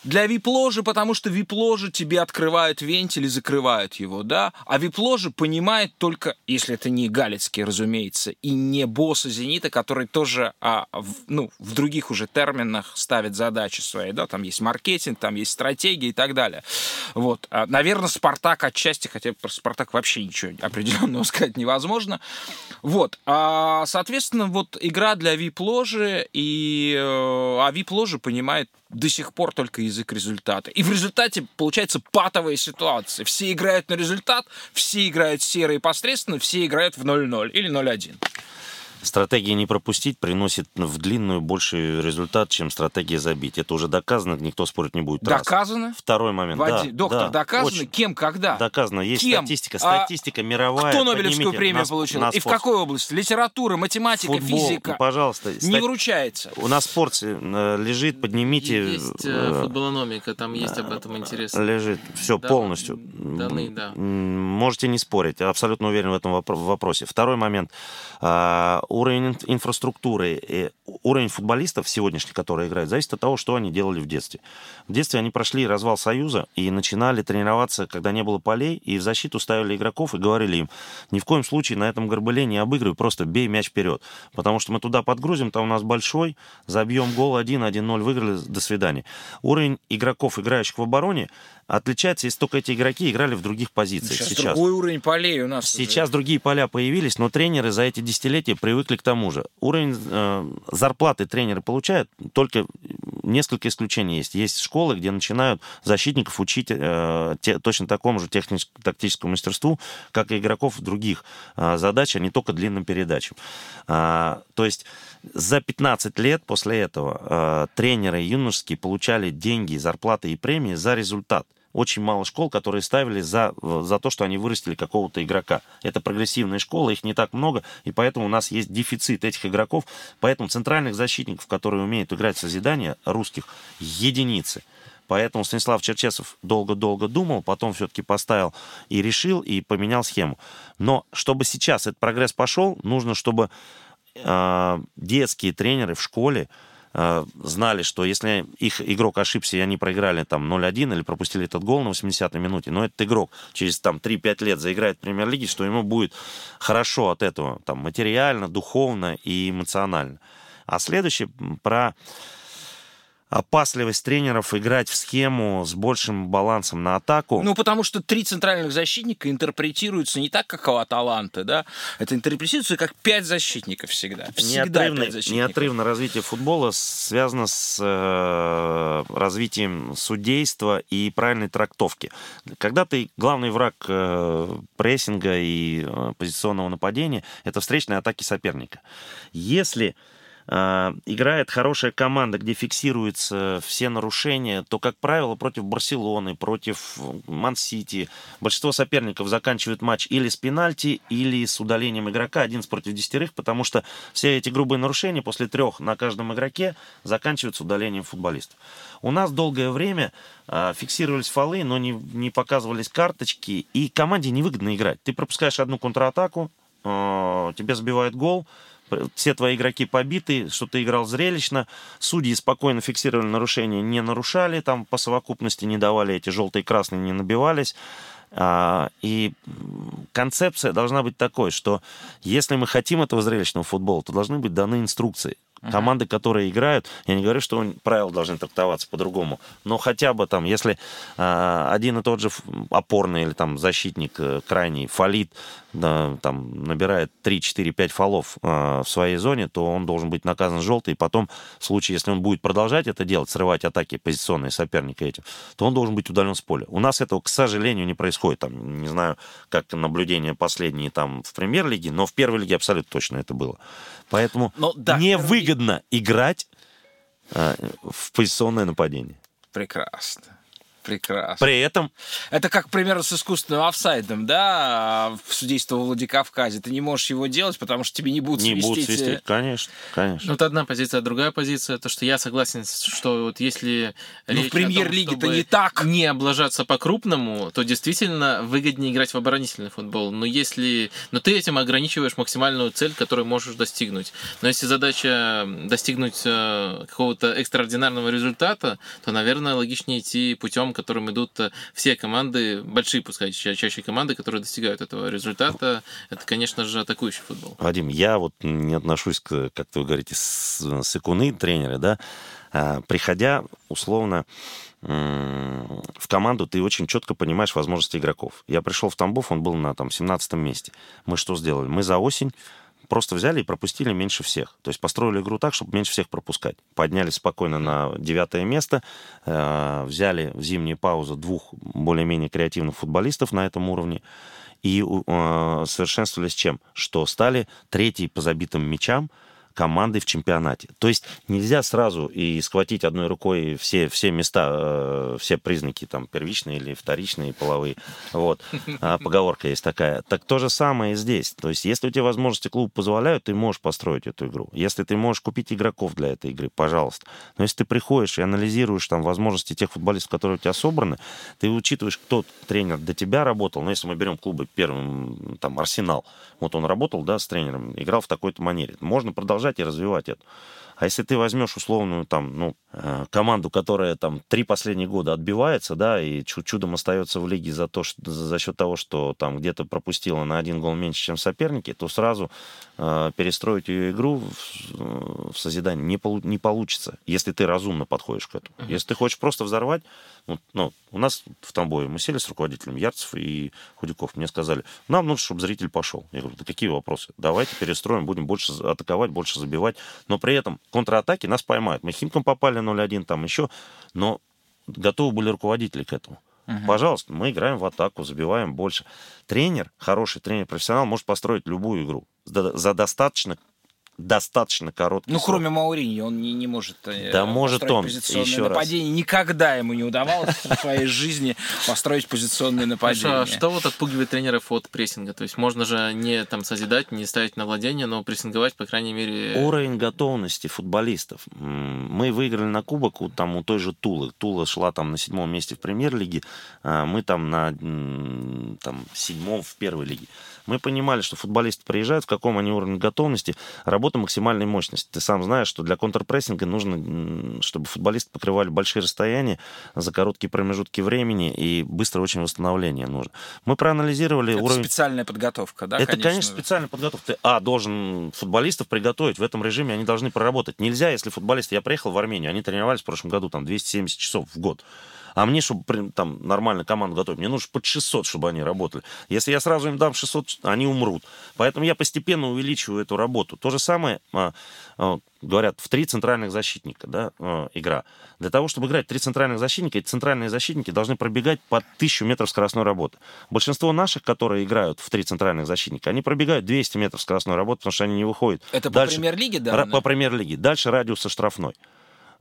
A: для вип-ложи, потому что вип-ложи тебе открывают вентиль и закрывают его, да, а вип-ложи понимает только, если это не Галицкий, разумеется, и не босса «Зенита», который тоже, а, в, ну, в других уже терминах ставит задачи свои, да, там есть маркетинг, там есть стратегия и так далее. Вот, а, наверное, «Спартак» отчасти, хотя про «Спартак» вообще ничего определенного <laughs> сказать невозможно, вот, вот. А, соответственно, вот игра для VIP-ложи, и, э, а VIP-ложа понимает до сих пор только язык результата. И в результате получается патовая ситуация. Все играют на результат, все играют серо и посредственно, все играют в 0-0 или 0-1.
C: Стратегия не пропустить приносит в длинную больший результат, чем стратегия забить. Это уже доказано, никто спорить не будет.
A: Доказано?
C: Раз. Второй момент.
A: Вадим, да, доктор, да, доказано? Очень. Кем, когда?
C: Доказано. Есть Кем? статистика. Статистика а мировая.
A: Кто Нобелевскую премию на, получил? На И в какой области? Литература, математика,
C: Футбол,
A: физика?
C: Пожалуйста.
A: Не стат... вручается.
C: У нас в спорте э, лежит, поднимите.
B: Есть э, футболономика, там есть об этом интересно.
C: Лежит. Все да, полностью.
B: Данные, да.
C: Можете не спорить. Я абсолютно уверен в этом вопросе. Второй момент. Уровень инфраструктуры и уровень футболистов сегодняшних, которые играют, зависит от того, что они делали в детстве. В детстве они прошли развал Союза и начинали тренироваться, когда не было полей, и в защиту ставили игроков и говорили им, ни в коем случае на этом горбыле не обыгрывай, просто бей мяч вперед. Потому что мы туда подгрузим, там у нас большой, забьем гол 1, 1-0, выиграли, до свидания. Уровень игроков, играющих в обороне, отличается, если только эти игроки играли в других позициях.
A: Сейчас, сейчас. другой уровень полей у нас.
C: Сейчас уже. другие поля появились, но тренеры за эти десятилетия привыкли к тому же. Уровень э, зарплаты тренеры получают, только несколько исключений есть. Есть школы, где начинают защитников учить э, те, точно такому же техническому мастерству, как и игроков других э, задач, а не только длинным передачам. Э, то есть за 15 лет после этого э, тренеры юношеские получали деньги, зарплаты и премии за результат очень мало школ, которые ставили за, за то, что они вырастили какого-то игрока. Это прогрессивные школы, их не так много, и поэтому у нас есть дефицит этих игроков. Поэтому центральных защитников, которые умеют играть в созидание, русских, единицы. Поэтому Станислав Черчесов долго-долго думал, потом все-таки поставил и решил, и поменял схему. Но чтобы сейчас этот прогресс пошел, нужно, чтобы э, детские тренеры в школе знали, что если их игрок ошибся, и они проиграли там 0-1 или пропустили этот гол на 80-й минуте, но этот игрок через там 3-5 лет заиграет в премьер-лиге, что ему будет хорошо от этого, там, материально, духовно и эмоционально. А следующий про опасливость тренеров играть в схему с большим балансом на атаку.
A: Ну, потому что три центральных защитника интерпретируются не так, как у Аталанты, да? Это интерпретируется как пять защитников всегда. Всегда
C: неотрывно, пять защитников. Неотрывно развитие футбола связано с э, развитием судейства и правильной трактовки. Когда ты главный враг э, прессинга и э, позиционного нападения, это встречные атаки соперника. Если играет хорошая команда, где фиксируются все нарушения, то, как правило, против Барселоны, против Ман-Сити, большинство соперников заканчивают матч или с пенальти, или с удалением игрока, один против десятерых, потому что все эти грубые нарушения после трех на каждом игроке заканчиваются удалением футболистов. У нас долгое время э, фиксировались фолы, но не, не показывались карточки, и команде невыгодно играть. Ты пропускаешь одну контратаку, э, тебе забивают гол, все твои игроки побиты, что ты играл зрелищно, судьи спокойно фиксировали нарушения, не нарушали, там по совокупности не давали эти желтые и красные, не набивались. А, и концепция должна быть такой, что если мы хотим этого зрелищного футбола, то должны быть даны инструкции. Uh-huh. Команды, которые играют, я не говорю, что правила должны трактоваться по-другому, но хотя бы там, если э, один и тот же опорный или там защитник э, крайний фалит, да, там набирает 3, 4, 5 фолов э, в своей зоне, то он должен быть наказан желтый, и потом в случае, если он будет продолжать это делать, срывать атаки позиционные соперника этим, то он должен быть удален с поля. У нас этого, к сожалению, не происходит. Там, не знаю, как наблюдения последние там в премьер-лиге, но в первой лиге абсолютно точно это было. Поэтому но, да, невыгодно играть э, в позиционное нападение.
A: Прекрасно. Прекрасно.
C: При этом...
A: Это как, примерно, с искусственным офсайдом, да, в судейство в Владикавказе. Ты не можешь его делать, потому что тебе не будут
C: Не
A: свистеть.
C: будут свистеть, конечно, конечно.
B: Ну, это одна позиция, а другая позиция, то, что я согласен, что вот если
A: Ну, в премьер-лиге-то не так.
B: не облажаться по-крупному, то действительно выгоднее играть в оборонительный футбол. Но если... Но ты этим ограничиваешь максимальную цель, которую можешь достигнуть. Но если задача достигнуть э, какого-то экстраординарного результата, то, наверное, логичнее идти путем, которым идут э, все команды, большие, пускай ча- чаще команды, которые достигают этого результата. Это, конечно же, атакующий футбол.
C: Вадим, я вот не отношусь к, как вы говорите, с, с икуны тренера, да, А, приходя условно в команду, ты очень четко понимаешь возможности игроков. Я пришел в Тамбов, он был на там 17 месте. Мы что сделали? Мы за осень просто взяли и пропустили меньше всех. То есть построили игру так, чтобы меньше всех пропускать. Поднялись спокойно на девятое место, э, взяли в зимнюю паузу двух более-менее креативных футболистов на этом уровне и э, совершенствовались чем? Что стали третьей по забитым мячам командой в чемпионате. То есть нельзя сразу и схватить одной рукой все, все места, э, все признаки там первичные или вторичные половые. Вот. А, поговорка есть такая. Так то же самое и здесь. То есть если у тебя возможности клуба позволяют, ты можешь построить эту игру. Если ты можешь купить игроков для этой игры, пожалуйста. Но если ты приходишь и анализируешь там возможности тех футболистов, которые у тебя собраны, ты учитываешь, кто тренер до тебя работал. Ну, если мы берем клубы первым, там, Арсенал, вот он работал, да, с тренером, играл в такой-то манере. Можно продолжать и развивать это. А если ты возьмешь условную там, ну, э, команду, которая там три последних года отбивается, да, и чу- чудом остается в лиге за то, что, за счет того, что там где-то пропустила на один гол меньше, чем соперники, то сразу э, перестроить ее игру в, в созидание не, полу- не получится, если ты разумно подходишь к этому. Если ты хочешь просто взорвать, ну, ну, у нас в Тамбове мы сели с руководителем Ярцев и Худяков, мне сказали, нам нужно, чтобы зритель пошел. Я говорю, да какие вопросы? Давайте перестроим, будем больше атаковать, больше забивать, но при этом контратаки нас поймают. Мы Химкам попали 0-1, там еще, но готовы были руководители к этому. Пожалуйста, мы играем в атаку, забиваем больше. Тренер, хороший тренер, профессионал, может построить любую игру за, за достаточно достаточно короткий
A: Ну,
C: срок.
A: кроме Маурини, он не, не может э,
C: Да может он,
A: позиционное
C: еще раз.
A: нападение. Никогда ему не удавалось в своей жизни построить позиционное нападение.
B: А что вот отпугивает тренеров от прессинга? То есть можно же не там созидать, не ставить на владение, но прессинговать, по крайней мере...
C: Уровень готовности футболистов. Мы выиграли на кубок у, там, у той же Тулы. Тула шла там на седьмом месте в премьер-лиге, а мы там на там, седьмом в первой лиге. Мы понимали, что футболисты приезжают, в каком они уровне готовности, работа максимальной мощности. Ты сам знаешь, что для контрпрессинга нужно, чтобы футболисты покрывали большие расстояния за короткие промежутки времени, и быстрое очень восстановление нужно. Мы проанализировали
A: Это
C: уровень...
A: специальная подготовка, да?
C: Это, конечно, специальная подготовка. Ты, а, должен футболистов приготовить. В этом режиме они должны проработать. Нельзя, если футболисты... Я приехал в Армению, они тренировались в прошлом году там 270 часов в год. А мне, чтобы там нормально команду готовить, мне нужно под 600, чтобы они работали. Если я сразу им дам 600, они умрут. Поэтому я постепенно увеличиваю эту работу. То же самое, а, а, говорят, в три центральных защитника да, а, игра. Для того, чтобы играть в три центральных защитника, эти центральные защитники должны пробегать под 1000 метров скоростной работы. Большинство наших, которые играют в три центральных защитника, они пробегают 200 метров скоростной работы, потому что они не выходят.
A: Это по
C: Дальше-
A: премьер-лиге,
C: Ра-
A: да?
C: По премьер-лиге. Дальше радиуса штрафной.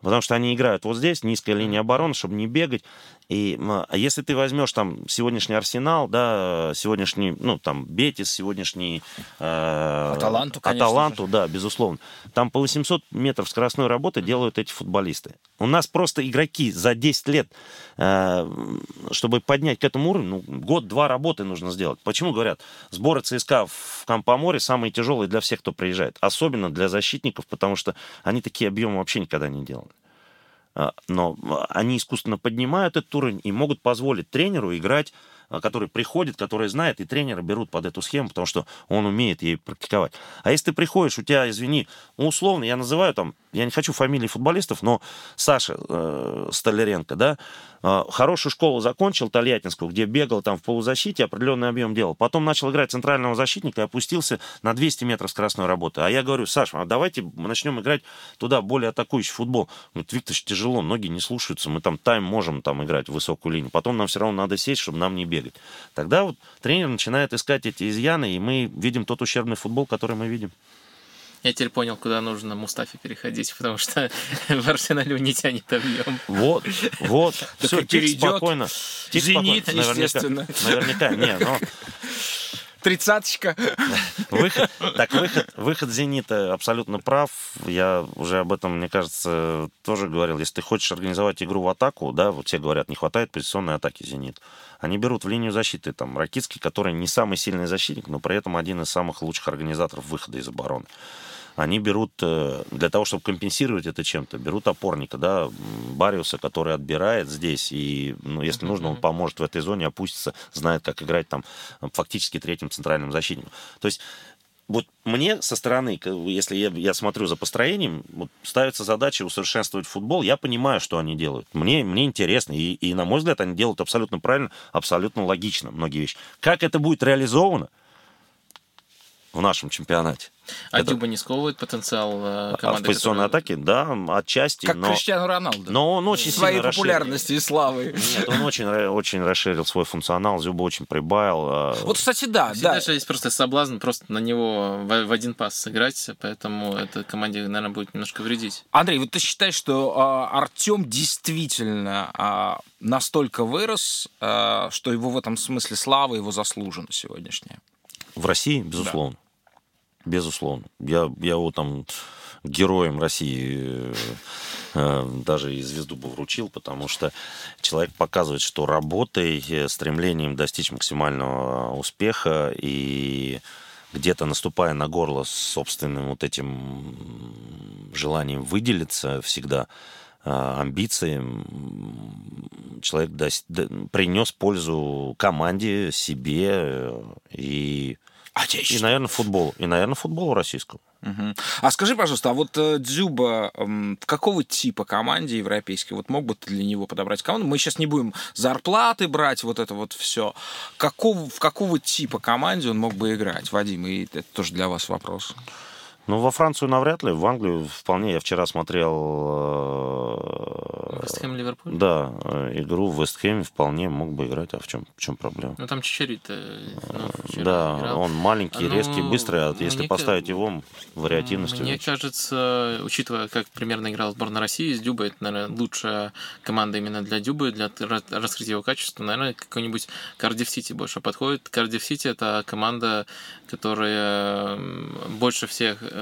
C: Потому что они играют вот здесь, низкая линия обороны, чтобы не бегать. И а если ты возьмешь там сегодняшний Арсенал, да, сегодняшний, ну, там, Бетис, сегодняшний... э,
A: Аталанту, конечно
C: Аталанту, да, безусловно. Там по 800 метров скоростной работы делают эти футболисты. У нас просто игроки за 10 лет, э, чтобы поднять к этому уровню, ну, год-два работы нужно сделать. Почему говорят, сборы ЦСКА в Кампоморе самые тяжелые для всех, кто приезжает. Особенно для защитников, потому что они такие объемы вообще никогда не делали. А, Но а, они искусственно поднимают этот уровень и могут позволить тренеру играть, а, который приходит, который знает, и тренера берут под эту схему, потому что он умеет ей практиковать. А если ты приходишь, у тебя, извини, ну, условно, я называю там, я не хочу фамилии футболистов, но Саша э, Столяренко, да, хорошую школу закончил, Тольяттинскую, где бегал там в полузащите, определенный объем делал. Потом начал играть центрального защитника и опустился на 200 метров скоростной работы. А я говорю, Саша, а давайте начнем играть туда более атакующий футбол. Говорит, Виктор, тяжело, ноги не слушаются, мы там тайм можем там играть в высокую линию. Потом нам все равно надо сесть, чтобы нам не бегать. Тогда вот тренер начинает искать эти изъяны, и мы видим тот ущербный футбол, который мы видим.
B: Я теперь понял, куда нужно Мустафе переходить, потому что <laughs> в Арсенале не тянет объем.
C: Вот, вот. Все,
A: перейдет.
C: спокойно.
A: Зенит, естественно.
C: Наверняка, не, ну,
A: Тридцаточка.
C: Выход, так выход, выход «Зенита» абсолютно прав. Я уже об этом, мне кажется, тоже говорил. Если ты хочешь организовать игру в атаку, да, вот все говорят, не хватает позиционной атаки «Зенит». Они берут в линию защиты там Ракитский, который не самый сильный защитник, но при этом один из самых лучших организаторов выхода из обороны. Они берут, э, для того, чтобы компенсировать это чем-то, берут опорника, да, Бариуса, который отбирает здесь, и, ну, если нужно, он поможет в этой зоне опуститься, знает, как играть там э, фактически третьим центральным защитником. То есть вот мне со стороны, если я, я смотрю за построением, вот ставится задача усовершенствовать футбол, я понимаю, что они делают. Мне, мне интересно, и, и, на мой взгляд, они делают абсолютно правильно, абсолютно логично многие вещи. Как это будет реализовано в нашем чемпионате?
B: А
C: Это-
B: Дюба не сковывает потенциал э,
C: А
B: команды?
C: в позиционной
B: которая-
C: атаке, да, отчасти,
A: Как
C: но,
A: Криштиану Роналду.
C: но он очень
A: Своей
C: сильно расширил.
A: популярности и славы.
C: Нет, он очень, очень расширил свой функционал, Зюба очень прибавил. а,
A: Вот, кстати, да,
B: Всегда
A: да.
B: же есть просто соблазн просто на него в, в один пас сыграть, поэтому это команде, наверное, будет немножко вредить.
A: Андрей, вот ты считаешь, что а, Артем действительно а, настолько вырос, а, что его в этом смысле слава его заслужена сегодняшняя?
C: В России, безусловно. Безусловно. Я, я его там героем России э, э, даже и звезду бы вручил, потому что человек показывает, что работой, э, стремлением достичь максимального успеха и где-то наступая на горло с собственным вот этим желанием выделиться всегда, амбициям, м, человек принес пользу команде, себе э, и и,
A: Отечество.
C: наверное, футбол. И, наверное, футболу российскому.
A: Мгм. А скажи, пожалуйста, а вот э, Дзюба в какого типа команде европейской? Вот мог бы ты для него подобрать команду? Мы сейчас не будем зарплаты брать, вот это вот все. Какого, в какого типа команде он мог бы играть, Вадим? И это тоже для вас вопрос.
C: Ну, во Францию навряд ли, в Англию вполне. Я вчера смотрел... э,
B: Вестхэм Ливерпуль?
C: Да, э, игру в Вестхэме вполне мог бы играть. А в чем, в чем проблема?
B: Ну там Чичарит.
C: Да, он маленький,
B: Ну,
C: резкий, быстрый. А если
B: мне
C: поставить его, вариативность
B: Мне
C: увеличится.
B: кажется, учитывая, как примерно играла сборная России с Дюбой, это, наверное, лучшая команда именно для Дюбы, для ра- раскрытия его качества. Наверное, какой-нибудь Кардив Сити больше подходит. Кардив Сити это команда, которая больше всех, э,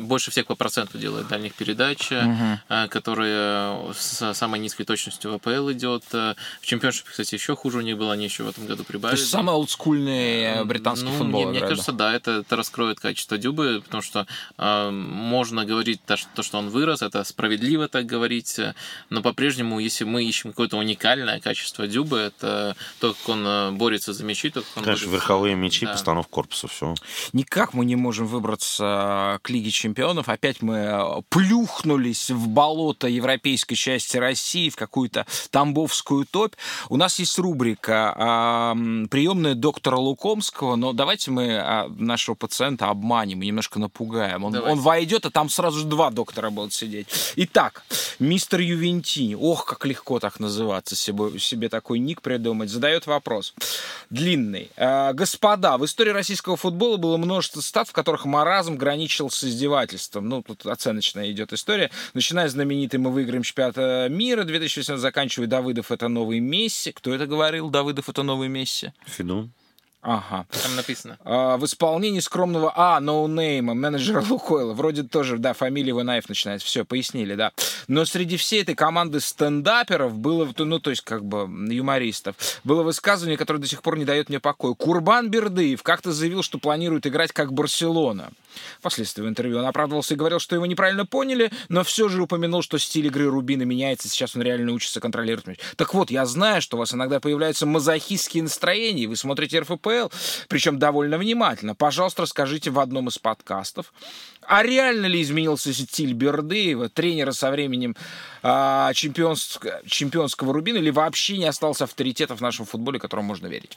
B: больше всех по проценту делает дальних передач, э, которая с самой низкой точностью в АПЛ идет. Э, В чемпионшипе, кстати, еще хуже у них было, они еще в этом году
A: То
B: прибавили.
A: есть самый олдскульный э, британский
B: ну,
A: футбол.
B: Мне, мне
A: играет,
B: кажется, да, это, это раскроет качество Дюбы, потому что э, можно говорить то, что, то, что он вырос, это справедливо так говорить, э, но по-прежнему, если мы ищем какое-то уникальное качество Дюбы, это то, как он э, борется за мячи, то, как он
C: Конечно,
B: борется-
C: верховые мячи,
B: да.
C: постановка корпуса, все.
A: Никак мы не можем выбраться к Лиге чемпионов. Опять мы э, плюхнулись в болото европейской части России, в какую-то тамбовскую топь. У нас есть рубрика а, «Приемная доктора Лукомского», но давайте мы а, нашего пациента обманем и немножко напугаем. Он,
B: Давайте.
A: он войдет, а там сразу же два доктора будут сидеть. Итак, мистер Ювентини, ох, как легко так называться, себе, себе такой ник придумать, задает вопрос. Длинный. Э, Господа, в истории российского футбола было множество стат, в которых маразм граничил с издевательством. Ну, тут оценочная идет история. Начиная с знаменитой «Мы выиграем чемпионат э, мира» 2018, заканчивая «Давыдов — это новый Месси». Кто это говорил? «Давыдов — это новый Месси»?
C: Фидун.
A: Ага.
B: Там написано.
A: А, в исполнении скромного А, ноунейма, менеджера Лукойла. Вроде тоже, да, фамилия Ванаев начинается. Все, пояснили, да. Но среди всей этой команды стендаперов было, ну, то есть, как бы, юмористов, было высказывание, которое до сих пор не дает мне покоя. Курбан Бердыев как-то заявил, что планирует играть как Барселона. Впоследствии в интервью он оправдывался и говорил, что его неправильно поняли, но все же упомянул, что стиль игры Рубина меняется, сейчас он реально учится контролировать мяч. Так вот, я знаю, что у вас иногда появляются мазохистские настроения, вы смотрите РФПЛ, причем довольно внимательно. Пожалуйста, расскажите в одном из подкастов, а реально ли изменился стиль Бердыева, тренера со временем а, чемпионск- чемпионского Рубина, или вообще не остался авторитета в нашем футболе, которому можно верить?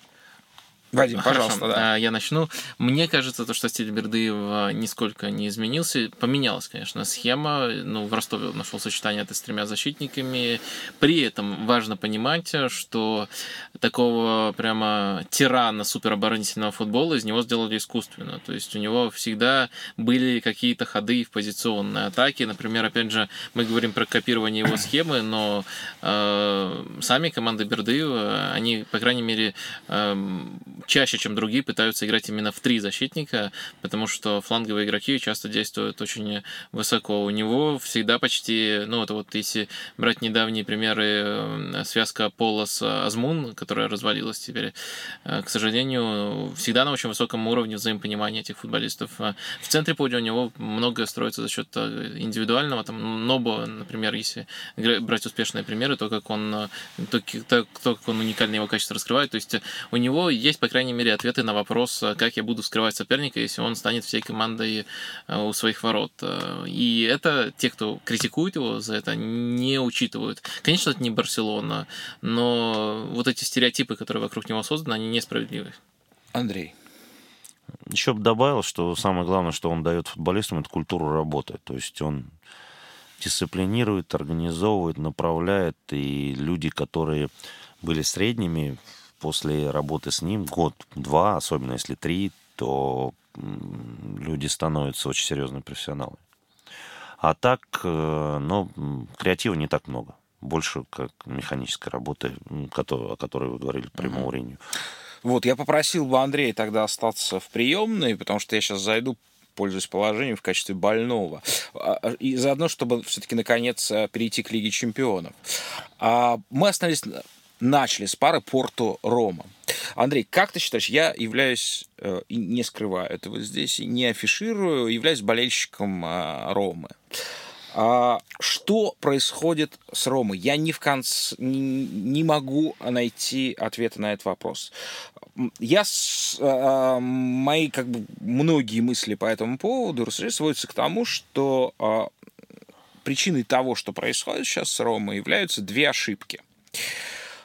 A: Вадим, пожалуйста,
B: Хорошо,
A: да.
B: а, Я начну. Мне кажется, то, что стиль Бердыева нисколько не изменился. Поменялась, конечно, схема. Ну, в Ростове он нашел сочетание это с тремя защитниками. При этом важно понимать, что такого прямо тирана супероборонительного футбола из него сделали искусственно. То есть у него всегда были какие-то ходы в позиционной атаке. Например, опять же, мы говорим про копирование его <coughs> схемы, но э, сами команды Бердыева, они, по крайней мере, э, чаще, чем другие, пытаются играть именно в три защитника, потому что фланговые игроки часто действуют очень высоко. У него всегда почти, ну, это вот если брать недавние примеры, э, связка Пола с Азмун, которая развалилась теперь, э, к сожалению, всегда на очень высоком уровне взаимопонимания этих футболистов. Э, В центре поля у него многое строится за счет индивидуального. Там Нобо, например, если брать успешные примеры, то как он, то, то, как он уникальные его качества раскрывает. То есть у него есть, по крайней мере, ответы на вопрос, э, как я буду скрывать соперника, если он станет всей командой э, у своих ворот. Э, И это те, кто критикует его за это, не учитывают. Конечно, это не Барселона, но вот эти стереотипы, которые вокруг него созданы, они несправедливы.
A: Андрей.
C: Еще бы добавил, что самое главное, что он дает футболистам, это культуру работы. То есть он дисциплинирует, организовывает, направляет. И люди, которые были средними после работы с ним, год-два, особенно если три, то люди становятся очень серьезными профессионалами. А так, э, ну, креатива не так много. Больше как механической работы, о которой вы говорили
A: Мгм.
C: Мауриню.
A: Вот, я попросил бы Андрея тогда остаться в приемной, потому что я сейчас зайду пользуясь положением в качестве больного. А, а, И заодно, чтобы все-таки наконец перейти к Лиге Чемпионов. А, Мы остановились, начали с пары Порту-Рома. Андрей, как ты считаешь, я являюсь, э, и не скрываю этого здесь, и не афиширую, являюсь болельщиком а, Ромы. А, Что происходит с Ромой? Я не в конце не, могу найти ответа на этот вопрос. Я с- а, мои как бы многие мысли по этому поводу сводятся к тому, что а, причиной того, что происходит сейчас с Ромой, являются две ошибки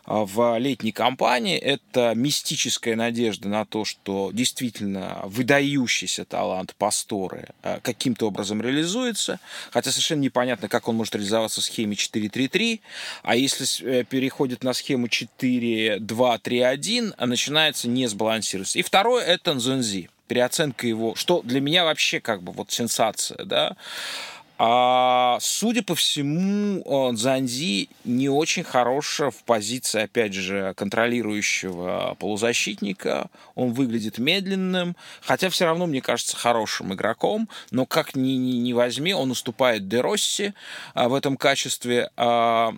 A: в летней кампании. Это мистическая надежда на то, что действительно выдающийся талант Пасторы а, каким-то образом реализуется, хотя совершенно непонятно, как он может реализоваться в схеме 4-3-3, а если э, переходит на схему 4-2-3-1, а начинается несбалансированность. И второе – это Нзонзи. Переоценка его, что для меня вообще как бы вот сенсация, да, а, судя по всему, э, Дзанзи не очень хороша в позиции, опять же, контролирующего полузащитника. Он выглядит медленным, хотя все равно, мне кажется, хорошим игроком. Но как ни, ни, ни возьми, он уступает Деросси а, в этом качестве. А,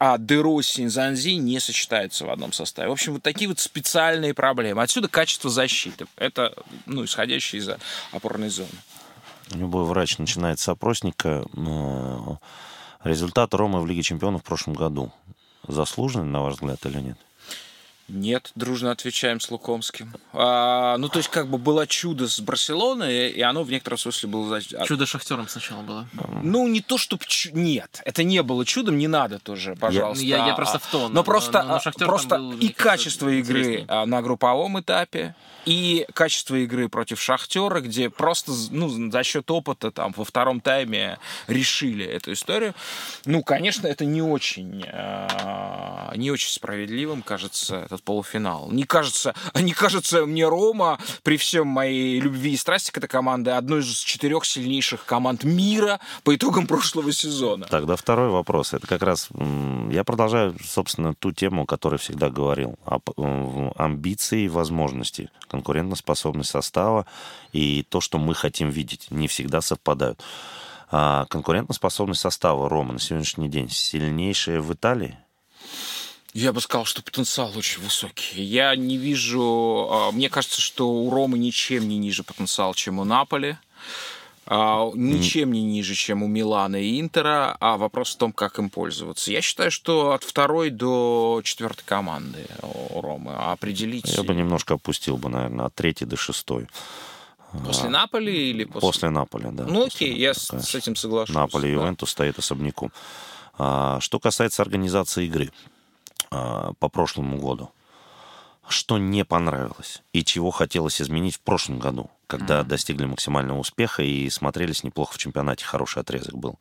A: а Деросси и Занзи не сочетаются в одном составе. В общем, вот такие вот специальные проблемы. Отсюда качество защиты. Это, ну, исходящее из опорной зоны.
C: Любой врач начинает с опросника. э, Результат Ромы в Лиге Чемпионов в прошлом году заслуженный, на ваш взгляд, или нет?
A: Нет, дружно отвечаем с Лукомским. А, ну, то есть, как бы было чудо с Барселоной, и оно в некотором смысле было... за-
B: Чудо шахтером сначала было.
A: Ну, не то, чтобы... Нет, это не было чудом, не надо тоже, пожалуйста.
B: Я, я
A: А,
B: просто в тон.
A: Но просто,
B: но
A: а,
B: там
A: просто
B: был,
A: и качество игры
B: интереснее.
A: а, на групповом этапе, и качество игры против Шахтера, где просто ну, за счет опыта там во втором тайме решили эту историю. Ну, конечно, это не очень, а, не очень справедливым, кажется, этот полуфинал. Не кажется, <laughs> не кажется мне Рома, при всем моей любви и страсти к этой команде, одной из четырех сильнейших команд мира по итогам прошлого сезона.
C: Тогда второй вопрос. Это как раз... Я продолжаю, собственно, ту тему, о которой всегда говорил. Об м, амбиции и возможности, конкурентоспособность состава и то, что мы хотим видеть, не всегда совпадают. А конкурентоспособность состава Рома на сегодняшний день сильнейшая в Италии?
A: Я бы сказал, что потенциал очень высокий. Я не вижу... а, Мне кажется, что у Ромы ничем не ниже потенциал, чем у Наполи. А, Ничем не ниже, чем у Милана и Интера, а вопрос в том, как им пользоваться. Я считаю, что от второй до четвертой команды у Ромы определить...
C: Я бы немножко опустил бы, наверное, от третьей до шестой.
A: После Наполи или после...
C: После Наполя, да.
A: Ну окей, я
C: Наполя,
A: с,
C: конечно.
A: с этим соглашусь.
C: Наполе и
A: да.
C: Ювентус стоит особняком. А, Что касается организации игры а, по прошлому году. Что не понравилось и чего хотелось изменить в прошлом году, когда mm-hmm. достигли максимального успеха и смотрелись неплохо в чемпионате, хороший отрезок был.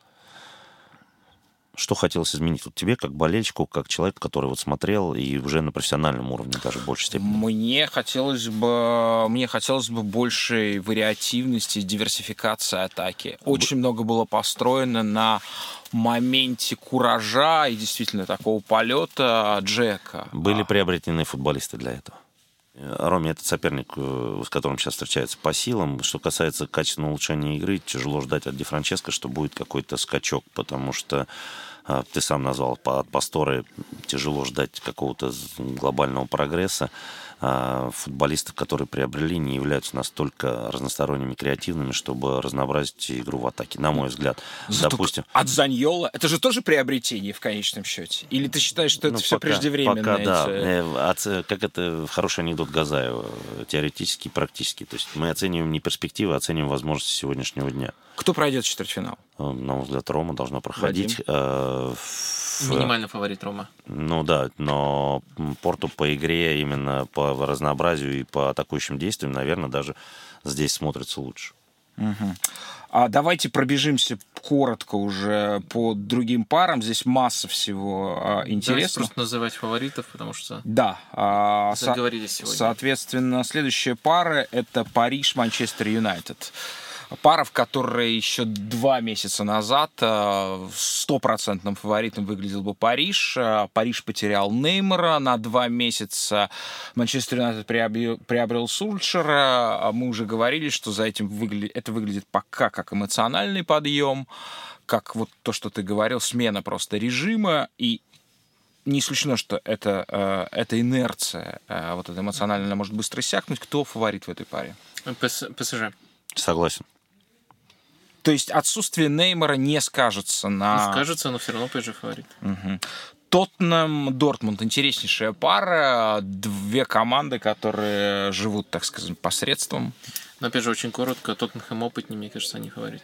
C: Что хотелось изменить вот тебе, как болельщику, как человек, который вот смотрел и уже на профессиональном уровне даже в большей степени?
A: Мне хотелось бы, мне хотелось бы большей вариативности, диверсификации атаки. Очень Б... много было построено на моменте куража и действительно такого полета Джека.
C: Были приобретены футболисты для этого? Роме этот соперник, э, с которым сейчас встречается по силам. Что касается качественного улучшения игры, тяжело ждать от Ди Франческо, что будет какой-то скачок, потому что а, ты сам назвал от Пасторы тяжело ждать какого-то глобального прогресса. А, футболистов, которые приобрели, не являются настолько разносторонними, креативными, чтобы разнообразить игру в атаке, на мой взгляд.
A: Зато Допустим... От Заньола это же тоже приобретение в конечном счете? Или ты считаешь, что это ну, все пока, преждевременно?
C: Пока, да. Э, э, как это хороший анекдот Газаева, теоретически и практически. То есть мы оцениваем не перспективы, а оцениваем возможности сегодняшнего дня.
A: Кто пройдет четвертьфинал?
C: Э, на мой взгляд, Рома должна проходить.
B: Вадим. Минимальный фаворит Рома.
C: Ну да, но Порту по игре, именно по разнообразию и по атакующим действиям, наверное, даже здесь смотрится лучше.
A: Угу. А давайте пробежимся коротко уже по другим парам. Здесь масса всего а, интересного.
B: Просто называть фаворитов, потому что
A: да,
B: а, заговорились со- сегодня.
A: Соответственно, следующая пара это Париж, Манчестер Юнайтед в которой еще два месяца назад э, стопроцентным фаворитом выглядел бы Париж. Э, Париж потерял Неймара на два месяца. Манчестер Юнайтед приобрел, Сульшера. А мы уже говорили, что за этим выглядит, это выглядит пока как эмоциональный подъем, как вот то, что ты говорил, смена просто режима и не исключено, что это, э, эта инерция, вот эта эмоциональная может быстро иссякнуть. Кто фаворит в этой паре?
B: ПСЖ.
C: Согласен.
A: То есть отсутствие Неймара не скажется на...
B: Не скажется, но все равно ПСЖ фаворит.
A: Угу. Тоттенхэм, Дортмунд интереснейшая пара. Две команды, которые живут, так сказать, посредством.
B: Но опять же, очень коротко. Тоттенхэм опытнее, мне кажется, они фаворит.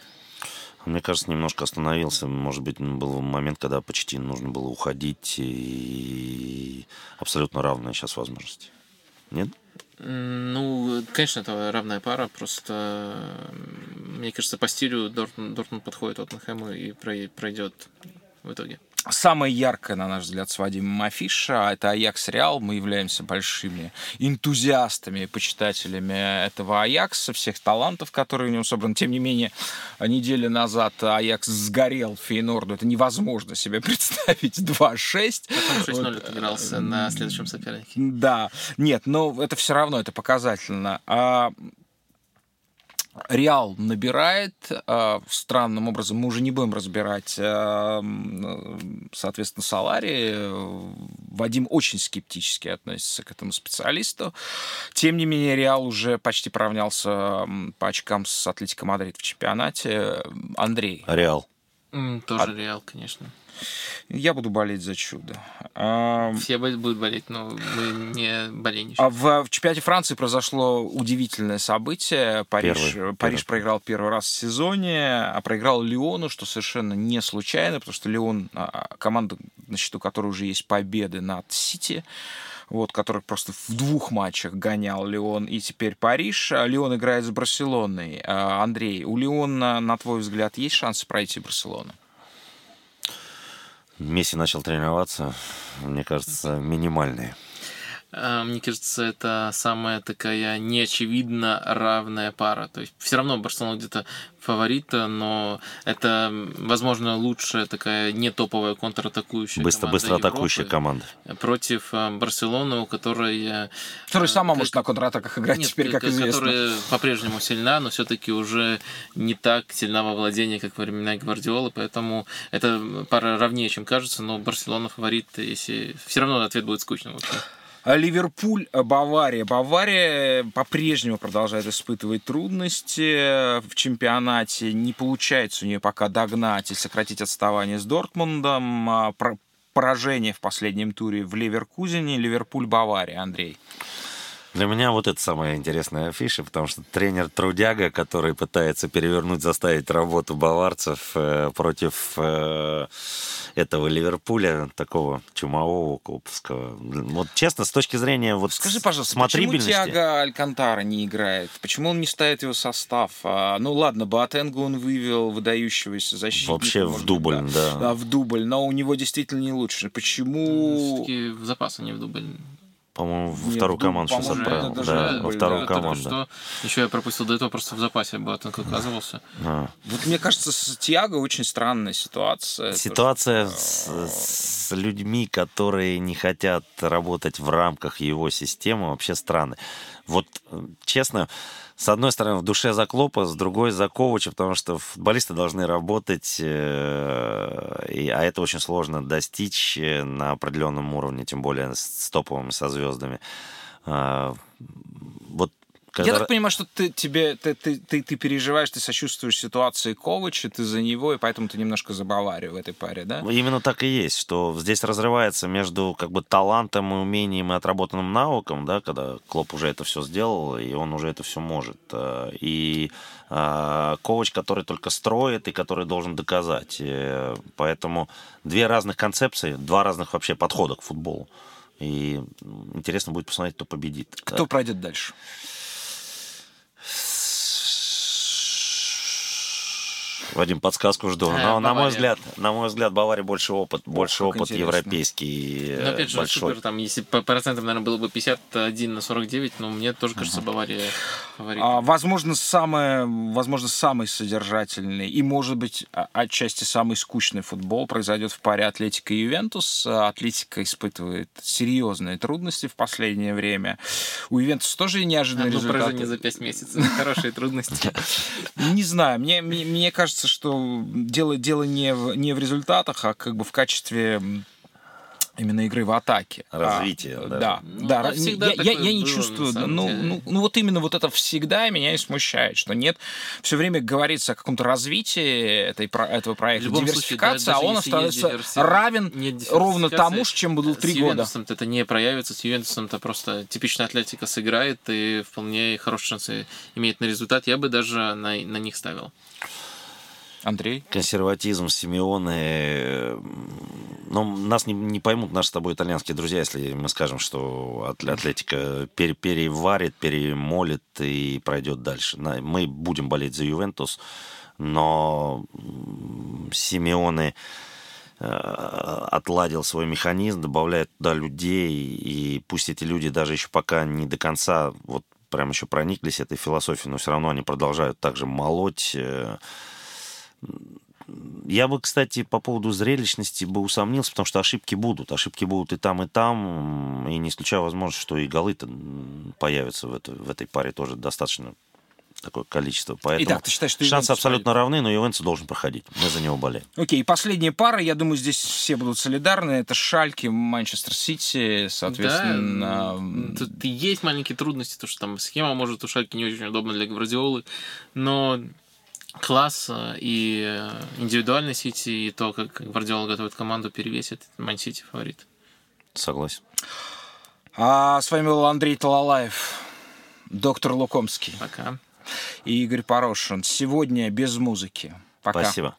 C: Мне кажется, немножко остановился. Может быть, был момент, когда почти нужно было уходить. И абсолютно равные сейчас возможности. Нет?
B: Ну, конечно, это равная пара, просто мне кажется, по стилю Дортмунд, Дортмунд подходит Тоттенхэму и пройдет в итоге.
A: Самая яркая, на наш взгляд, с Вадимом Афиша, это Аякс Реал. Мы являемся большими энтузиастами, почитателями этого Аякса, всех талантов, которые у него собраны. Тем не менее, неделю назад Аякс сгорел в Фейнорду. Это невозможно себе <laughs> представить. 2-6.
B: Потом 6-0 вот. отыгрался на следующем сопернике.
A: Да. Нет, но это все равно, это показательно. А Реал набирает э, странным образом. Мы уже не будем разбирать, э, соответственно, Салари. Вадим очень скептически относится к этому специалисту. Тем не менее, Реал уже почти поравнялся по очкам с Атлетико Мадрид в чемпионате. Андрей.
C: Реал.
B: Mm, тоже а... Реал, конечно.
A: Я буду болеть за чудо.
B: Все будут болеть, но мы не болельщики.
A: А в, в чемпионате Франции произошло удивительное событие. Париж, первый, Париж первый. проиграл первый раз в сезоне, а проиграл Лиону, что совершенно не случайно, потому что Лион, а, а, команда, на счету которой уже есть победы над Сити, вот, который просто в двух матчах гонял Леон и теперь Париж. Леон играет с Барселоной. Андрей, у Леона, на твой взгляд, есть шансы пройти Барселону?
C: Месси начал тренироваться, мне кажется, минимальные.
B: А, мне кажется, это самая такая неочевидно равная пара. То есть все равно Барселона где-то фаворита, но это, возможно, лучшая такая не топовая контратакующая
C: быстро, команда Быстро атакующая команда.
B: Против а, Барселоны, у которой...
A: Э, которая сама как, может на контратаках играть нет, теперь, как известно.
B: Которая по-прежнему сильна, но все-таки уже не так сильна во владении, как во времена Гвардиолы, поэтому это пара равнее, чем кажется, но Барселона фаворит, если... Все равно ответ будет скучным. Вообще.
A: А Ливерпуль, э, Бавария. Бавария по-прежнему продолжает испытывать трудности в чемпионате. Не получается у нее пока догнать и сократить отставание с Дортмундом. А поражение в последнем туре в Ливеркузене. Ливерпуль, Бавария. Андрей.
C: Для меня вот это самая интересная афиша, потому что тренер Трудяга, который пытается перевернуть, заставить работу баварцев э, против э, этого Ливерпуля, такого чумового клубского. Вот честно, с точки зрения вот
A: Скажи, пожалуйста, почему. Тиаго Алькантара не играет? Почему он не ставит его состав? А, ну ладно, Боатенгу он вывел, выдающегося защитника.
C: Вообще в
A: может быть,
C: дубль, да.
A: Да, в дубль, но у него действительно не лучше. Почему...
B: Все-таки в запас, а не в дубль.
C: По-моему, во вторую
A: ну,
C: команду сейчас отправил. Да, во вторую
A: да,
C: команду.
B: что еще я пропустил до этого просто в запасе Боатенко оказывался.
C: А.
A: Вот мне кажется, с Тиаго очень странная ситуация.
C: Ситуация
A: что,
C: с, с людьми, которые не хотят работать в рамках его системы, вообще странная. Вот, э, честно, с одной стороны, в душе за Клопа, с другой за Ковача, потому что футболисты должны работать, э, и- а это очень сложно достичь э, на определенном уровне, тем более с, с топовыми, со звездами. Когда...
A: Я так понимаю, что ты, тебе, ты, ты, ты, ты переживаешь, ты сочувствуешь ситуации Ковача, ты за него, и поэтому ты немножко за Баварию в этой паре, да?
C: Именно так и есть, что здесь разрывается между как бы талантом и умением и отработанным навыком, да, когда Клоп уже это все сделал, и он уже это все может. Э, И э, коуч, который только строит и который должен доказать. Э, Поэтому две разных концепции, два разных вообще подхода к футболу. И интересно будет посмотреть, кто победит.
A: Кто пройдет дальше?
C: Вадим, подсказку жду.
B: Э,
C: Но, на мой взгляд, на мой взгляд, Бавария больше опыт, больше
A: как
C: опыт
A: интересно.
C: европейский
B: Но опять же,
C: Э, большой.
B: супер, там, если по процентам, наверное, было бы 51 на 49, но мне тоже кажется, Бавария фаворит.
A: А, возможно, самое, возможно, самый содержательный и, может быть, а- отчасти самый скучный футбол произойдет в паре Атлетика и Ювентус. А, Атлетика испытывает серьезные трудности в последнее время. У Ювентуса тоже неожиданные
B: Одно
A: результаты.
B: за 5 месяцев. Хорошие трудности.
A: Не знаю, мне, мне, мне кажется, что дело, дело не, в, не в результатах, а как бы в качестве именно игры в атаке.
C: Развития,
A: А,
C: да.
A: Да,
B: Ну,
A: да. я, я- я не
B: было,
A: чувствую, ну,
B: деле.
A: ну, ну вот именно вот это всегда меня и смущает, что нет, все время говорится о каком-то развитии этой, про- этого проекта,
B: случае,
A: диверсификации,
B: да,
A: а он остается
B: диверси-
A: равен ровно тому, с чем был
B: С
A: три года.
B: Ювентусом это не проявится. С Ювентусом это просто типичная атлетика сыграет и вполне хорошие шансы имеет на результат. Я бы даже на, на них ставил.
A: Андрей?
C: консерватизм Симеоне. э, Но нас не, не поймут наши с тобой итальянские друзья, если мы скажем, что Атл- Атлетика пере- переварит, перемолит и пройдет дальше. Мы будем болеть за Ювентус, но м, Симеоне э, отладил свой механизм, добавляет туда людей, и пусть эти люди даже еще пока не до конца вот прям еще прониклись этой философией, но все равно они продолжают также молоть. Я бы, кстати, по поводу зрелищности бы усомнился, потому что ошибки будут. Ошибки будут и там, и там. И не исключаю возможность, что и голы-то появятся в, этой- в этой паре тоже достаточно такое количество. Поэтому
A: Итак, ты считаешь, что
C: шансы абсолютно равны, но Ювентус должен проходить. Мы за него болеем.
A: Окей, последняя пара, я думаю, здесь все будут солидарны. Это Шальки, Манчестер Сити, соответственно.
B: Да, тут и есть маленькие трудности, то что там схема может у Шальки не очень удобна для Гвардиолы, но класс э, и э, индивидуальный Сити, и то, как Гвардиола готовит команду, перевесит Ман Сити фаворит.
C: Согласен.
A: А с вами был Андрей Талалаев, доктор Лукомский
B: Пока.
A: и Игорь Порошин. Сегодня без музыки. Пока.
C: Спасибо.